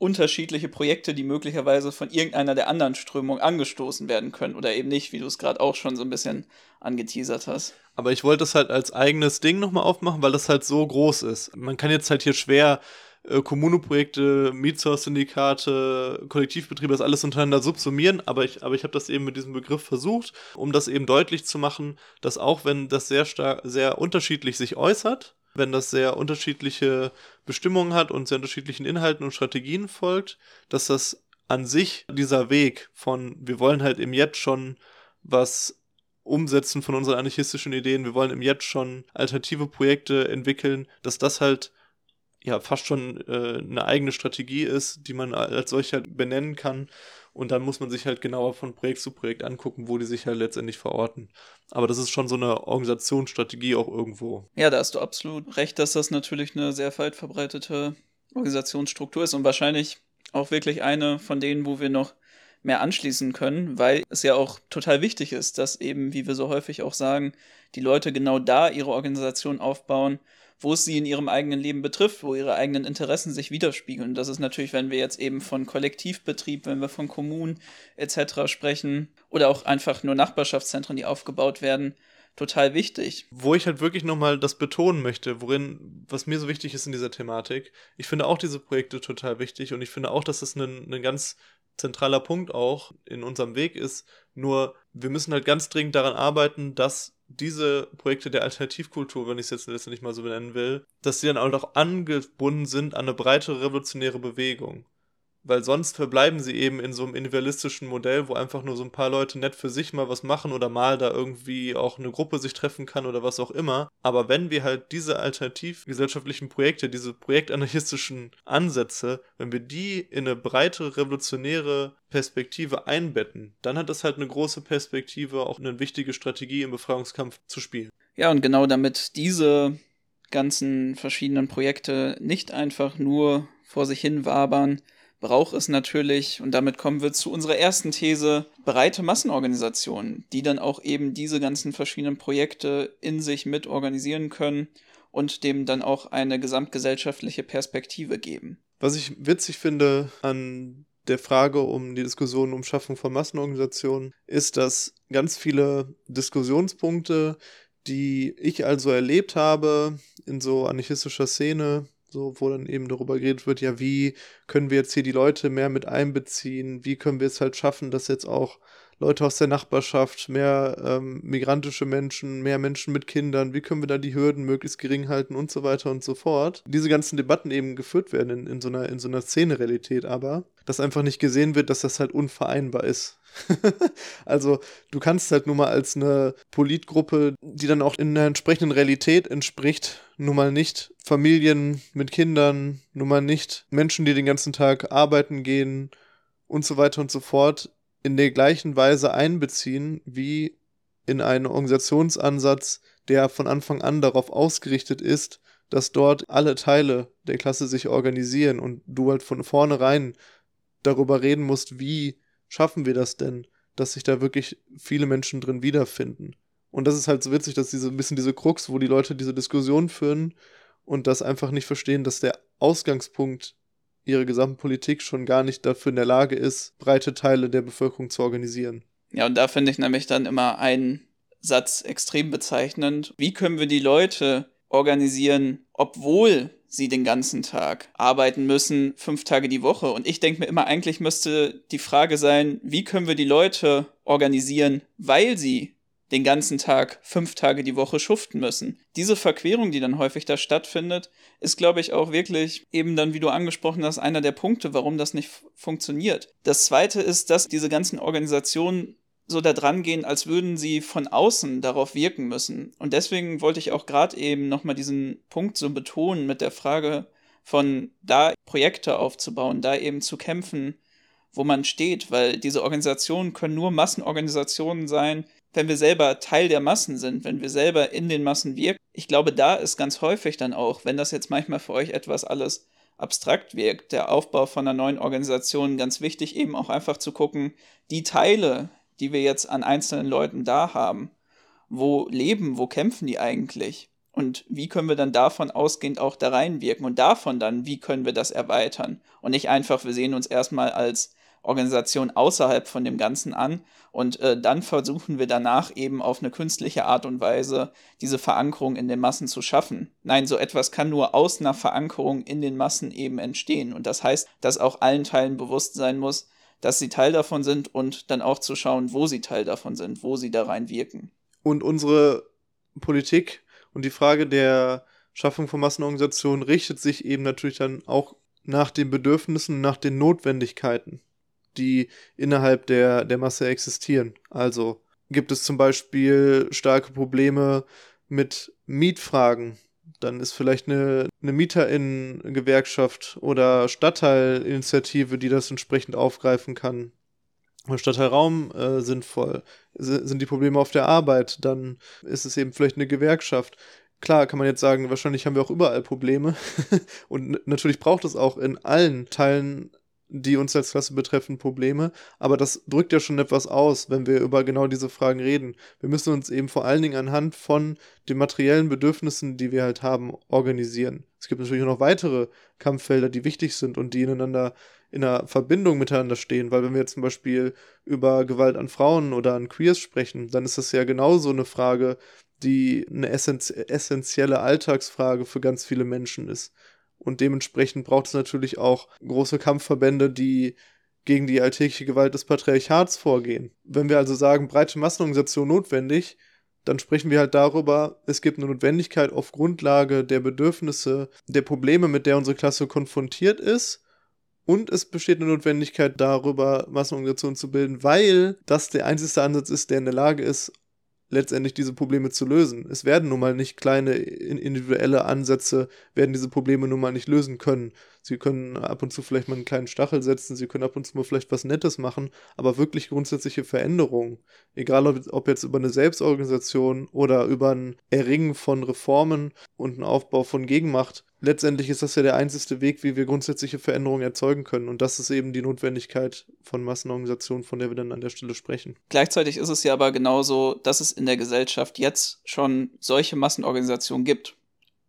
unterschiedliche Projekte, die möglicherweise von irgendeiner der anderen Strömungen angestoßen werden können oder eben nicht, wie du es gerade auch schon so ein bisschen angeteasert hast. Aber ich wollte es halt als eigenes Ding nochmal aufmachen, weil das halt so groß ist. Man kann jetzt halt hier schwer äh, Kommuneprojekte, Mietshausyndikate, Kollektivbetriebe, das alles untereinander subsumieren, aber ich, aber ich habe das eben mit diesem Begriff versucht, um das eben deutlich zu machen, dass auch wenn das sehr stark, sehr unterschiedlich sich äußert, wenn das sehr unterschiedliche Bestimmungen hat und sehr unterschiedlichen Inhalten und Strategien folgt, dass das an sich dieser Weg von, wir wollen halt im Jetzt schon was umsetzen von unseren anarchistischen Ideen, wir wollen im Jetzt schon alternative Projekte entwickeln, dass das halt ja fast schon äh, eine eigene Strategie ist, die man als solche halt benennen kann. Und dann muss man sich halt genauer von Projekt zu Projekt angucken, wo die sich halt letztendlich verorten. Aber das ist schon so eine Organisationsstrategie auch irgendwo. Ja, da hast du absolut recht, dass das natürlich eine sehr weit verbreitete Organisationsstruktur ist und wahrscheinlich auch wirklich eine von denen, wo wir noch mehr anschließen können, weil es ja auch total wichtig ist, dass eben, wie wir so häufig auch sagen, die Leute genau da ihre Organisation aufbauen, wo es sie in ihrem eigenen Leben betrifft, wo ihre eigenen Interessen sich widerspiegeln. Das ist natürlich, wenn wir jetzt eben von Kollektivbetrieb, wenn wir von Kommunen etc. sprechen oder auch einfach nur Nachbarschaftszentren, die aufgebaut werden, total wichtig. Wo ich halt wirklich nochmal das betonen möchte, worin, was mir so wichtig ist in dieser Thematik, ich finde auch diese Projekte total wichtig und ich finde auch, dass das ein, ein ganz zentraler Punkt auch in unserem Weg ist. Nur wir müssen halt ganz dringend daran arbeiten, dass diese Projekte der Alternativkultur, wenn ich es jetzt letztendlich mal so benennen will, dass sie dann auch angebunden sind an eine breitere revolutionäre Bewegung. Weil sonst verbleiben sie eben in so einem individualistischen Modell, wo einfach nur so ein paar Leute nett für sich mal was machen oder mal da irgendwie auch eine Gruppe sich treffen kann oder was auch immer. Aber wenn wir halt diese alternativgesellschaftlichen Projekte, diese projektanarchistischen Ansätze, wenn wir die in eine breitere revolutionäre Perspektive einbetten, dann hat das halt eine große Perspektive, auch eine wichtige Strategie im Befreiungskampf zu spielen. Ja, und genau damit diese ganzen verschiedenen Projekte nicht einfach nur vor sich hin wabern, braucht es natürlich, und damit kommen wir zu unserer ersten These, breite Massenorganisationen, die dann auch eben diese ganzen verschiedenen Projekte in sich mit organisieren können und dem dann auch eine gesamtgesellschaftliche Perspektive geben. Was ich witzig finde an der Frage um die Diskussion um Schaffung von Massenorganisationen ist, dass ganz viele Diskussionspunkte, die ich also erlebt habe in so anarchistischer Szene, so wo dann eben darüber geredet wird, ja, wie können wir jetzt hier die Leute mehr mit einbeziehen, wie können wir es halt schaffen, dass jetzt auch Leute aus der Nachbarschaft, mehr ähm, migrantische Menschen, mehr Menschen mit Kindern, wie können wir da die Hürden möglichst gering halten und so weiter und so fort. Diese ganzen Debatten eben geführt werden in, in so einer, in so einer Szenerealität aber, dass einfach nicht gesehen wird, dass das halt unvereinbar ist. also du kannst halt nur mal als eine Politgruppe, die dann auch in einer entsprechenden Realität entspricht, nun mal nicht. Familien mit Kindern, nun mal nicht. Menschen, die den ganzen Tag arbeiten gehen und so weiter und so fort, in der gleichen Weise einbeziehen wie in einen Organisationsansatz, der von Anfang an darauf ausgerichtet ist, dass dort alle Teile der Klasse sich organisieren und du halt von vornherein darüber reden musst, wie schaffen wir das denn, dass sich da wirklich viele Menschen drin wiederfinden. Und das ist halt so witzig, dass diese ein bisschen diese Krux, wo die Leute diese Diskussion führen und das einfach nicht verstehen, dass der Ausgangspunkt ihre gesamte Politik schon gar nicht dafür in der Lage ist, breite Teile der Bevölkerung zu organisieren. Ja, und da finde ich nämlich dann immer einen Satz extrem bezeichnend. Wie können wir die Leute organisieren, obwohl sie den ganzen Tag arbeiten müssen, fünf Tage die Woche? Und ich denke mir immer, eigentlich müsste die Frage sein, wie können wir die Leute organisieren, weil sie den ganzen Tag fünf Tage die Woche schuften müssen. Diese Verquerung, die dann häufig da stattfindet, ist, glaube ich, auch wirklich eben dann, wie du angesprochen hast, einer der Punkte, warum das nicht funktioniert. Das zweite ist, dass diese ganzen Organisationen so da dran gehen, als würden sie von außen darauf wirken müssen. Und deswegen wollte ich auch gerade eben nochmal diesen Punkt so betonen mit der Frage von da Projekte aufzubauen, da eben zu kämpfen, wo man steht, weil diese Organisationen können nur Massenorganisationen sein, wenn wir selber Teil der Massen sind, wenn wir selber in den Massen wirken. Ich glaube, da ist ganz häufig dann auch, wenn das jetzt manchmal für euch etwas alles abstrakt wirkt, der Aufbau von einer neuen Organisation ganz wichtig, eben auch einfach zu gucken, die Teile, die wir jetzt an einzelnen Leuten da haben, wo leben, wo kämpfen die eigentlich? Und wie können wir dann davon ausgehend auch da reinwirken und davon dann, wie können wir das erweitern? Und nicht einfach, wir sehen uns erstmal als Organisation außerhalb von dem Ganzen an und äh, dann versuchen wir danach eben auf eine künstliche Art und Weise diese Verankerung in den Massen zu schaffen. Nein, so etwas kann nur aus einer Verankerung in den Massen eben entstehen und das heißt, dass auch allen Teilen bewusst sein muss, dass sie Teil davon sind und dann auch zu schauen, wo sie Teil davon sind, wo sie da rein wirken. Und unsere Politik und die Frage der Schaffung von Massenorganisationen richtet sich eben natürlich dann auch nach den Bedürfnissen, nach den Notwendigkeiten die innerhalb der, der Masse existieren. Also gibt es zum Beispiel starke Probleme mit Mietfragen. Dann ist vielleicht eine, eine Mieterinnen-Gewerkschaft oder Stadtteilinitiative, die das entsprechend aufgreifen kann. Stadtteilraum äh, sinnvoll. sind die Probleme auf der Arbeit, dann ist es eben vielleicht eine Gewerkschaft. Klar, kann man jetzt sagen, wahrscheinlich haben wir auch überall Probleme. Und natürlich braucht es auch in allen Teilen die uns als Klasse betreffen, Probleme. Aber das drückt ja schon etwas aus, wenn wir über genau diese Fragen reden. Wir müssen uns eben vor allen Dingen anhand von den materiellen Bedürfnissen, die wir halt haben, organisieren. Es gibt natürlich auch noch weitere Kampffelder, die wichtig sind und die ineinander in einer Verbindung miteinander stehen, weil wenn wir zum Beispiel über Gewalt an Frauen oder an Queers sprechen, dann ist das ja genauso eine Frage, die eine essentielle Alltagsfrage für ganz viele Menschen ist. Und dementsprechend braucht es natürlich auch große Kampfverbände, die gegen die alltägliche Gewalt des Patriarchats vorgehen. Wenn wir also sagen, breite Massenorganisation notwendig, dann sprechen wir halt darüber, es gibt eine Notwendigkeit auf Grundlage der Bedürfnisse, der Probleme, mit der unsere Klasse konfrontiert ist. Und es besteht eine Notwendigkeit darüber, Massenorganisationen zu bilden, weil das der einzige Ansatz ist, der in der Lage ist, letztendlich diese Probleme zu lösen. Es werden nun mal nicht kleine individuelle Ansätze, werden diese Probleme nun mal nicht lösen können, Sie können ab und zu vielleicht mal einen kleinen Stachel setzen, sie können ab und zu mal vielleicht was Nettes machen, aber wirklich grundsätzliche Veränderungen, egal ob, ob jetzt über eine Selbstorganisation oder über ein Erringen von Reformen und einen Aufbau von Gegenmacht, letztendlich ist das ja der einzige Weg, wie wir grundsätzliche Veränderungen erzeugen können. Und das ist eben die Notwendigkeit von Massenorganisationen, von der wir dann an der Stelle sprechen. Gleichzeitig ist es ja aber genauso, dass es in der Gesellschaft jetzt schon solche Massenorganisationen gibt.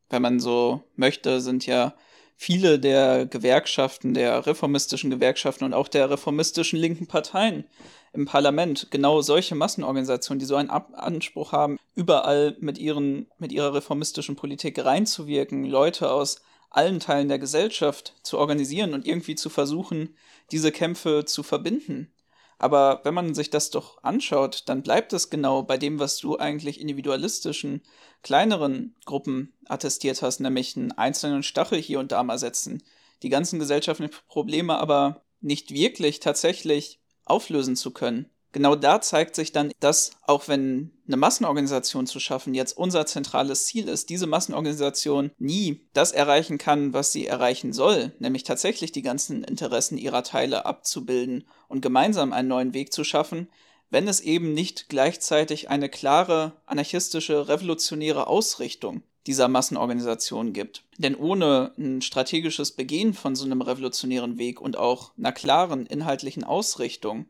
Wenn man so möchte, sind ja viele der Gewerkschaften, der reformistischen Gewerkschaften und auch der reformistischen linken Parteien im Parlament genau solche Massenorganisationen, die so einen Ab Anspruch haben, überall mit, ihren, mit ihrer reformistischen Politik reinzuwirken, Leute aus allen Teilen der Gesellschaft zu organisieren und irgendwie zu versuchen, diese Kämpfe zu verbinden. Aber wenn man sich das doch anschaut, dann bleibt es genau bei dem, was du eigentlich individualistischen, kleineren Gruppen attestiert hast, nämlich einen einzelnen Stachel hier und da mal setzen. Die ganzen gesellschaftlichen Probleme aber nicht wirklich tatsächlich auflösen zu können genau da zeigt sich dann, dass auch wenn eine Massenorganisation zu schaffen jetzt unser zentrales Ziel ist, diese Massenorganisation nie das erreichen kann, was sie erreichen soll, nämlich tatsächlich die ganzen Interessen ihrer Teile abzubilden und gemeinsam einen neuen Weg zu schaffen, wenn es eben nicht gleichzeitig eine klare anarchistische, revolutionäre Ausrichtung dieser Massenorganisation gibt. Denn ohne ein strategisches Begehen von so einem revolutionären Weg und auch einer klaren inhaltlichen Ausrichtung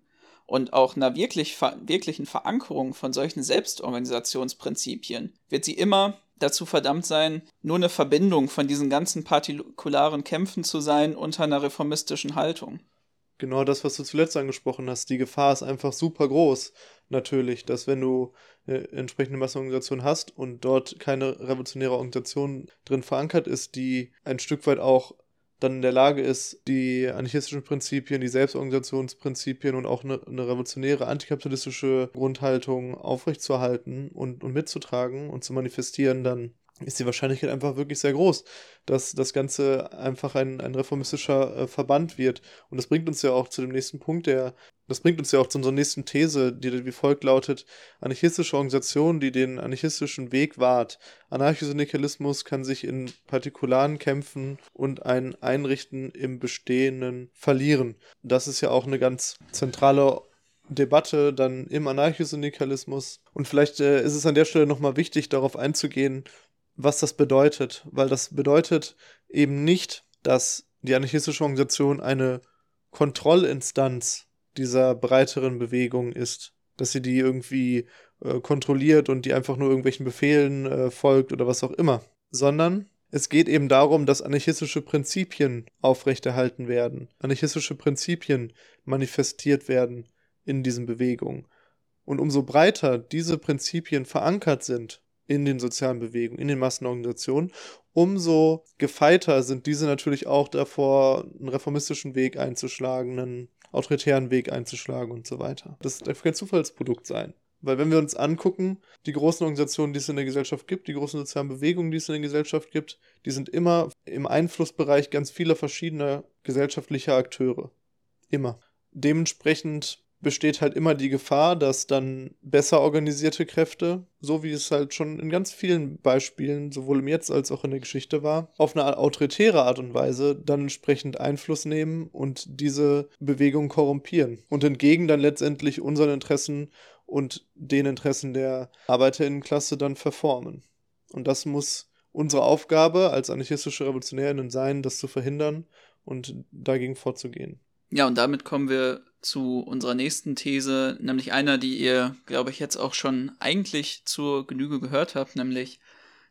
und auch einer wirklich, wirklichen Verankerung von solchen Selbstorganisationsprinzipien wird sie immer dazu verdammt sein, nur eine Verbindung von diesen ganzen partikularen Kämpfen zu sein unter einer reformistischen Haltung. Genau das, was du zuletzt angesprochen hast. Die Gefahr ist einfach super groß, natürlich, dass wenn du eine entsprechende Massenorganisation hast und dort keine revolutionäre Organisation drin verankert ist, die ein Stück weit auch dann in der Lage ist, die anarchistischen Prinzipien, die Selbstorganisationsprinzipien und auch eine, eine revolutionäre antikapitalistische Grundhaltung aufrechtzuerhalten und, und mitzutragen und zu manifestieren, dann ist die Wahrscheinlichkeit einfach wirklich sehr groß, dass das Ganze einfach ein, ein reformistischer äh, Verband wird. Und das bringt uns ja auch zu dem nächsten Punkt, der das bringt uns ja auch zu unserer nächsten These, die wie folgt lautet: Anarchistische Organisationen, die den anarchistischen Weg wahrt. Anarchosyndikalismus kann sich in partikularen Kämpfen und ein Einrichten im Bestehenden verlieren. Das ist ja auch eine ganz zentrale Debatte dann im Anarchosyndikalismus. Und vielleicht äh, ist es an der Stelle nochmal wichtig, darauf einzugehen, was das bedeutet. Weil das bedeutet eben nicht, dass die anarchistische Organisation eine Kontrollinstanz dieser breiteren Bewegung ist. Dass sie die irgendwie äh, kontrolliert und die einfach nur irgendwelchen Befehlen äh, folgt oder was auch immer. Sondern es geht eben darum, dass anarchistische Prinzipien aufrechterhalten werden. Anarchistische Prinzipien manifestiert werden in diesen Bewegungen. Und umso breiter diese Prinzipien verankert sind in den sozialen Bewegungen, in den Massenorganisationen, umso gefeiter sind diese natürlich auch davor, einen reformistischen Weg einzuschlagen, einen autoritären Weg einzuschlagen und so weiter. Das darf kein Zufallsprodukt sein. Weil wenn wir uns angucken, die großen Organisationen, die es in der Gesellschaft gibt, die großen sozialen Bewegungen, die es in der Gesellschaft gibt, die sind immer im Einflussbereich ganz vieler verschiedener gesellschaftlicher Akteure. Immer. Dementsprechend besteht halt immer die Gefahr, dass dann besser organisierte Kräfte, so wie es halt schon in ganz vielen Beispielen, sowohl im Jetzt als auch in der Geschichte war, auf eine autoritäre Art und Weise dann entsprechend Einfluss nehmen und diese Bewegung korrumpieren und entgegen dann letztendlich unseren Interessen und den Interessen der Arbeiterinnenklasse dann verformen. Und das muss unsere Aufgabe als anarchistische Revolutionärinnen sein, das zu verhindern und dagegen vorzugehen. Ja, und damit kommen wir zu unserer nächsten These, nämlich einer, die ihr, glaube ich, jetzt auch schon eigentlich zur Genüge gehört habt, nämlich,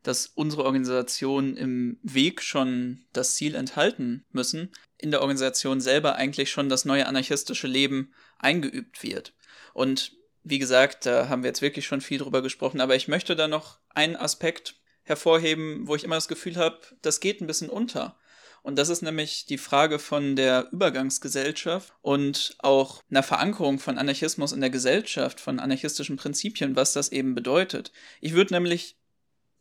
dass unsere Organisationen im Weg schon das Ziel enthalten müssen, in der Organisation selber eigentlich schon das neue anarchistische Leben eingeübt wird. Und wie gesagt, da haben wir jetzt wirklich schon viel drüber gesprochen, aber ich möchte da noch einen Aspekt hervorheben, wo ich immer das Gefühl habe, das geht ein bisschen unter. Und das ist nämlich die Frage von der Übergangsgesellschaft und auch einer Verankerung von Anarchismus in der Gesellschaft, von anarchistischen Prinzipien, was das eben bedeutet. Ich würde nämlich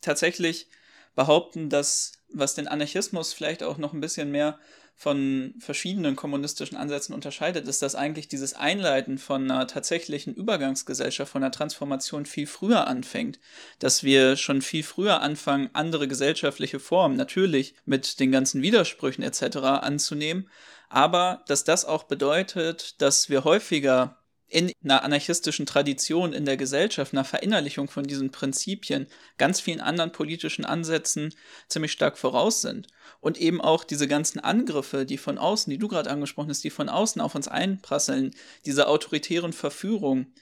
tatsächlich behaupten, dass was den Anarchismus vielleicht auch noch ein bisschen mehr von verschiedenen kommunistischen Ansätzen unterscheidet, ist, dass eigentlich dieses Einleiten von einer tatsächlichen Übergangsgesellschaft, von einer Transformation viel früher anfängt. Dass wir schon viel früher anfangen, andere gesellschaftliche Formen, natürlich mit den ganzen Widersprüchen etc. anzunehmen, aber dass das auch bedeutet, dass wir häufiger in einer anarchistischen Tradition in der Gesellschaft, einer Verinnerlichung von diesen Prinzipien, ganz vielen anderen politischen Ansätzen ziemlich stark voraus sind. Und eben auch diese ganzen Angriffe, die von außen, die du gerade angesprochen hast, die von außen auf uns einprasseln, diese autoritären Verführungen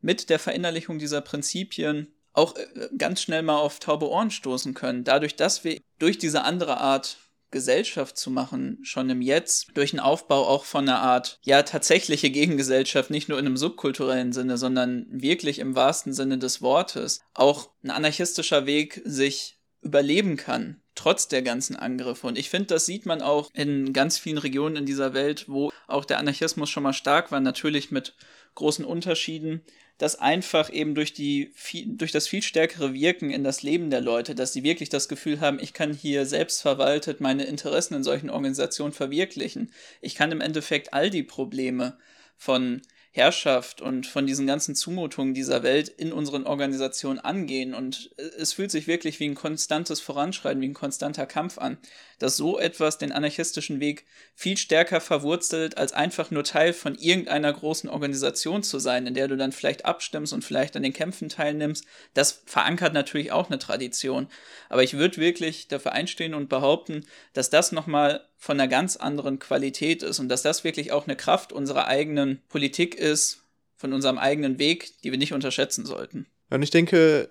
mit der Verinnerlichung dieser Prinzipien auch äh, ganz schnell mal auf taube Ohren stoßen können. Dadurch, dass wir durch diese andere Art Gesellschaft zu machen, schon im Jetzt, durch einen Aufbau auch von einer Art, ja, tatsächliche Gegengesellschaft, nicht nur in einem subkulturellen Sinne, sondern wirklich im wahrsten Sinne des Wortes, auch ein anarchistischer Weg sich überleben kann, trotz der ganzen Angriffe. Und ich finde, das sieht man auch in ganz vielen Regionen in dieser Welt, wo auch der Anarchismus schon mal stark war, natürlich mit großen Unterschieden dass einfach eben durch, die, durch das viel stärkere Wirken in das Leben der Leute, dass sie wirklich das Gefühl haben, ich kann hier selbstverwaltet meine Interessen in solchen Organisationen verwirklichen. Ich kann im Endeffekt all die Probleme von Herrschaft und von diesen ganzen Zumutungen dieser Welt in unseren Organisationen angehen. Und es fühlt sich wirklich wie ein konstantes Voranschreiten, wie ein konstanter Kampf an, dass so etwas den anarchistischen Weg viel stärker verwurzelt, als einfach nur Teil von irgendeiner großen Organisation zu sein, in der du dann vielleicht abstimmst und vielleicht an den Kämpfen teilnimmst. Das verankert natürlich auch eine Tradition. Aber ich würde wirklich dafür einstehen und behaupten, dass das nochmal von einer ganz anderen Qualität ist und dass das wirklich auch eine Kraft unserer eigenen Politik ist, von unserem eigenen Weg, die wir nicht unterschätzen sollten. Und ich denke,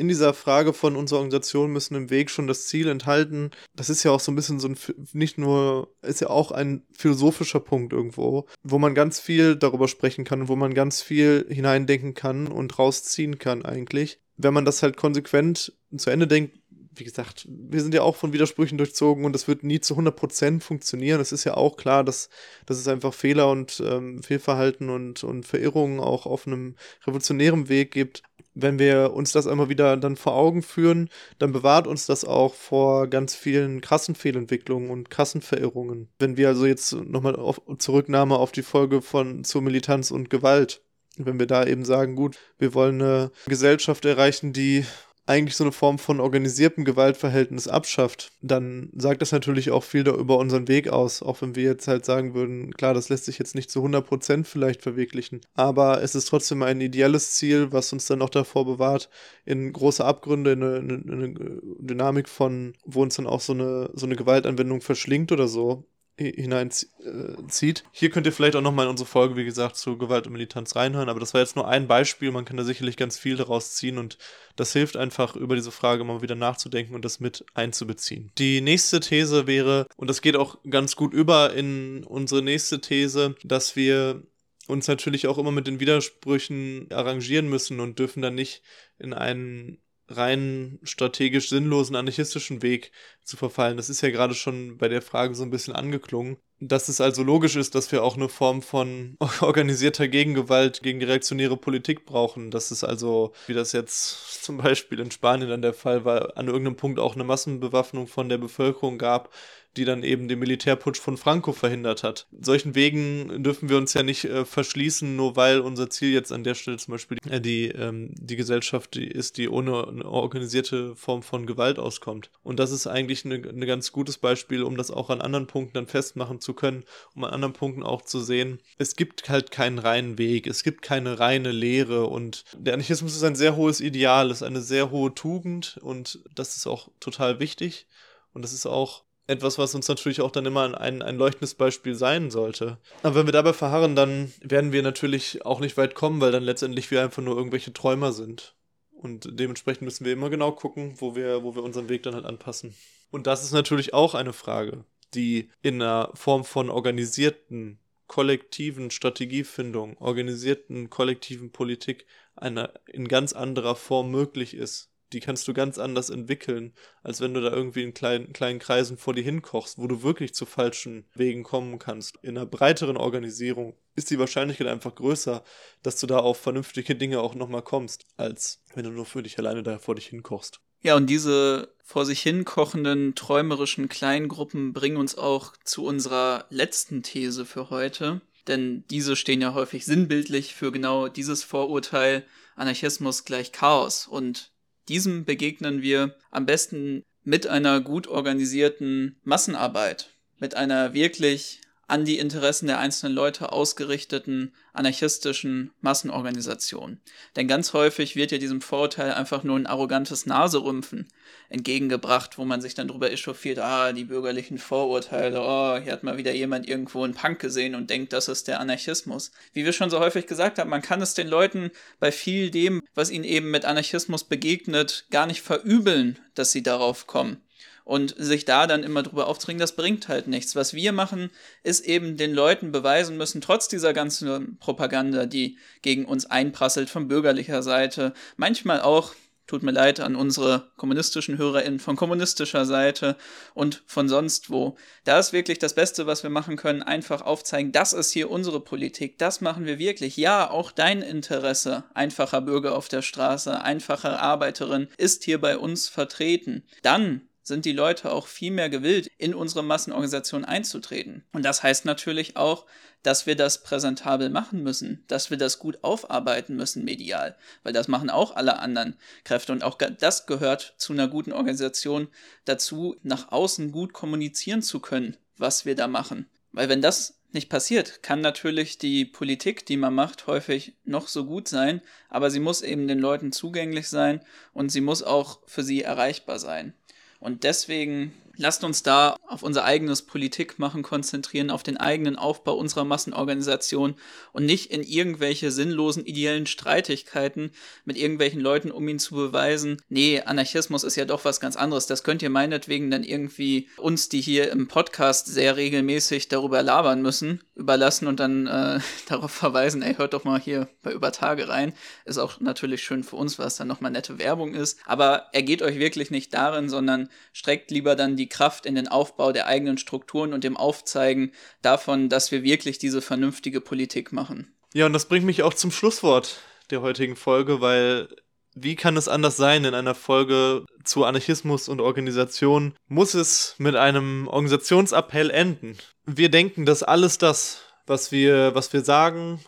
in dieser Frage von unserer Organisation müssen im Weg schon das Ziel enthalten. Das ist ja auch so ein bisschen so ein, nicht nur, ist ja auch ein philosophischer Punkt irgendwo, wo man ganz viel darüber sprechen kann, wo man ganz viel hineindenken kann und rausziehen kann eigentlich. Wenn man das halt konsequent zu Ende denkt, wie gesagt, wir sind ja auch von Widersprüchen durchzogen und das wird nie zu 100% funktionieren. Es ist ja auch klar, dass, dass es einfach Fehler und ähm, Fehlverhalten und, und Verirrungen auch auf einem revolutionären Weg gibt. Wenn wir uns das einmal wieder dann vor Augen führen, dann bewahrt uns das auch vor ganz vielen krassen Fehlentwicklungen und krassen Verirrungen. Wenn wir also jetzt nochmal auf Zurücknahme auf die Folge von zur Militanz und Gewalt wenn wir da eben sagen, gut, wir wollen eine Gesellschaft erreichen, die eigentlich so eine Form von organisiertem Gewaltverhältnis abschafft, dann sagt das natürlich auch viel über unseren Weg aus, auch wenn wir jetzt halt sagen würden, klar, das lässt sich jetzt nicht zu 100% vielleicht verwirklichen, aber es ist trotzdem ein ideelles Ziel, was uns dann auch davor bewahrt, in große Abgründe, in eine, in eine Dynamik von, wo uns dann auch so eine, so eine Gewaltanwendung verschlingt oder so, hineinzieht. Hier könnt ihr vielleicht auch nochmal in unsere Folge, wie gesagt, zu Gewalt und Militanz reinhören, aber das war jetzt nur ein Beispiel, man kann da sicherlich ganz viel daraus ziehen und das hilft einfach, über diese Frage mal wieder nachzudenken und das mit einzubeziehen. Die nächste These wäre, und das geht auch ganz gut über in unsere nächste These, dass wir uns natürlich auch immer mit den Widersprüchen arrangieren müssen und dürfen dann nicht in einen rein strategisch sinnlosen anarchistischen Weg zu verfallen. Das ist ja gerade schon bei der Frage so ein bisschen angeklungen. Dass es also logisch ist, dass wir auch eine Form von organisierter Gegengewalt gegen die reaktionäre Politik brauchen. Dass es also, wie das jetzt zum Beispiel in Spanien dann der Fall war, an irgendeinem Punkt auch eine Massenbewaffnung von der Bevölkerung gab, die dann eben den Militärputsch von Franco verhindert hat. Solchen Wegen dürfen wir uns ja nicht äh, verschließen, nur weil unser Ziel jetzt an der Stelle zum Beispiel äh, die, ähm, die Gesellschaft die ist, die ohne eine organisierte Form von Gewalt auskommt. Und das ist eigentlich ein ne, ganz gutes Beispiel, um das auch an anderen Punkten dann festmachen zu können, um an anderen Punkten auch zu sehen, es gibt halt keinen reinen Weg, es gibt keine reine Lehre und der Anarchismus ist ein sehr hohes Ideal, ist eine sehr hohe Tugend und das ist auch total wichtig. Und das ist auch etwas, was uns natürlich auch dann immer ein, ein leuchtendes Beispiel sein sollte. Aber wenn wir dabei verharren, dann werden wir natürlich auch nicht weit kommen, weil dann letztendlich wir einfach nur irgendwelche Träumer sind. Und dementsprechend müssen wir immer genau gucken, wo wir, wo wir unseren Weg dann halt anpassen. Und das ist natürlich auch eine Frage, die in einer Form von organisierten, kollektiven Strategiefindung, organisierten, kollektiven Politik einer in ganz anderer Form möglich ist die kannst du ganz anders entwickeln, als wenn du da irgendwie in kleinen, kleinen Kreisen vor dir hinkochst, wo du wirklich zu falschen Wegen kommen kannst. In einer breiteren Organisierung ist die Wahrscheinlichkeit einfach größer, dass du da auf vernünftige Dinge auch nochmal kommst, als wenn du nur für dich alleine da vor dich hinkochst. Ja, und diese vor sich hin kochenden, träumerischen Kleingruppen bringen uns auch zu unserer letzten These für heute. Denn diese stehen ja häufig sinnbildlich für genau dieses Vorurteil, Anarchismus gleich Chaos. Und diesem begegnen wir am besten mit einer gut organisierten Massenarbeit, mit einer wirklich an die Interessen der einzelnen Leute ausgerichteten anarchistischen Massenorganisation. Denn ganz häufig wird ja diesem Vorurteil einfach nur ein arrogantes Naserümpfen entgegengebracht, wo man sich dann drüber echauffiert, ah, die bürgerlichen Vorurteile, oh, hier hat mal wieder jemand irgendwo einen Punk gesehen und denkt, das ist der Anarchismus. Wie wir schon so häufig gesagt haben, man kann es den Leuten bei viel dem, was ihnen eben mit Anarchismus begegnet, gar nicht verübeln, dass sie darauf kommen und sich da dann immer drüber aufzuregen, das bringt halt nichts. Was wir machen, ist eben den Leuten beweisen müssen, trotz dieser ganzen Propaganda, die gegen uns einprasselt von bürgerlicher Seite, manchmal auch tut mir leid an unsere kommunistischen HörerInnen von kommunistischer Seite und von sonst wo. Da ist wirklich das Beste, was wir machen können, einfach aufzeigen, das ist hier unsere Politik, das machen wir wirklich. Ja, auch dein Interesse, einfacher Bürger auf der Straße, einfache Arbeiterin, ist hier bei uns vertreten. Dann sind die Leute auch viel mehr gewillt, in unsere Massenorganisation einzutreten. Und das heißt natürlich auch, dass wir das präsentabel machen müssen, dass wir das gut aufarbeiten müssen medial, weil das machen auch alle anderen Kräfte und auch das gehört zu einer guten Organisation dazu, nach außen gut kommunizieren zu können, was wir da machen. Weil wenn das nicht passiert, kann natürlich die Politik, die man macht, häufig noch so gut sein, aber sie muss eben den Leuten zugänglich sein und sie muss auch für sie erreichbar sein. Und deswegen lasst uns da auf unser eigenes Politikmachen konzentrieren, auf den eigenen Aufbau unserer Massenorganisation und nicht in irgendwelche sinnlosen ideellen Streitigkeiten mit irgendwelchen Leuten, um ihnen zu beweisen, nee, Anarchismus ist ja doch was ganz anderes. Das könnt ihr meinetwegen dann irgendwie uns, die hier im Podcast sehr regelmäßig darüber labern müssen, überlassen und dann äh, darauf verweisen, ey, hört doch mal hier bei Übertage rein. Ist auch natürlich schön für uns, weil es dann nochmal nette Werbung ist. Aber er geht euch wirklich nicht darin, sondern streckt lieber dann die Kraft in den Aufbau der eigenen Strukturen und dem Aufzeigen davon, dass wir wirklich diese vernünftige Politik machen. Ja, und das bringt mich auch zum Schlusswort der heutigen Folge, weil wie kann es anders sein in einer Folge zu Anarchismus und Organisation? Muss es mit einem Organisationsappell enden? Wir denken, dass alles das, was wir, was wir sagen,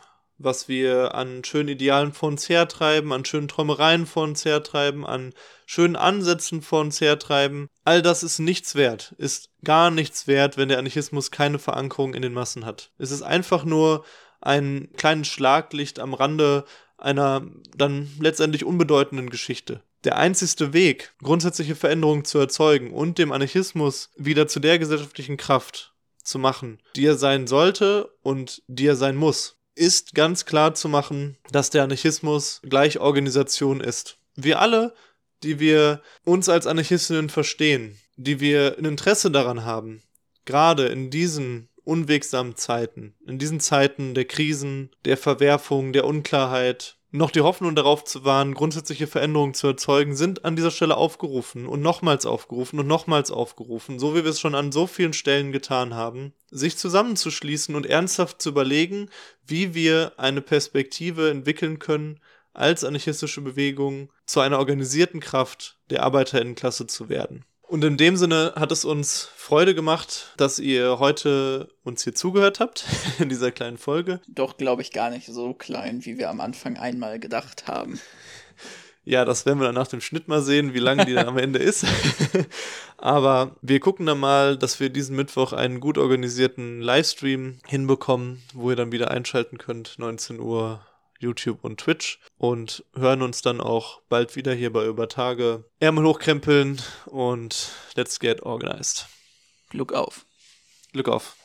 was wir an schönen Idealen vor uns hertreiben, an schönen Träumereien vor uns hertreiben, an schönen Ansätzen vor uns hertreiben, all das ist nichts wert, ist gar nichts wert, wenn der Anarchismus keine Verankerung in den Massen hat. Es ist einfach nur ein kleines Schlaglicht am Rande einer dann letztendlich unbedeutenden Geschichte. Der einzigste Weg, grundsätzliche Veränderungen zu erzeugen und dem Anarchismus wieder zu der gesellschaftlichen Kraft zu machen, die er sein sollte und die er sein muss, ist ganz klar zu machen, dass der Anarchismus gleich Organisation ist. Wir alle, die wir uns als Anarchistinnen verstehen, die wir ein Interesse daran haben, gerade in diesen unwegsamen Zeiten, in diesen Zeiten der Krisen, der Verwerfung, der Unklarheit, noch die Hoffnung darauf zu wahren, grundsätzliche Veränderungen zu erzeugen, sind an dieser Stelle aufgerufen und nochmals aufgerufen und nochmals aufgerufen, so wie wir es schon an so vielen Stellen getan haben, sich zusammenzuschließen und ernsthaft zu überlegen, wie wir eine Perspektive entwickeln können, als anarchistische Bewegung zu einer organisierten Kraft der Arbeiterinnenklasse zu werden. Und in dem Sinne hat es uns Freude gemacht, dass ihr heute uns hier zugehört habt in dieser kleinen Folge. Doch, glaube ich, gar nicht so klein, wie wir am Anfang einmal gedacht haben. Ja, das werden wir dann nach dem Schnitt mal sehen, wie lange die dann am Ende ist. Aber wir gucken dann mal, dass wir diesen Mittwoch einen gut organisierten Livestream hinbekommen, wo ihr dann wieder einschalten könnt, 19 Uhr YouTube und Twitch und hören uns dann auch bald wieder hier bei Übertage. Ärmel hochkrempeln und let's get organized. Glück auf. Glück auf.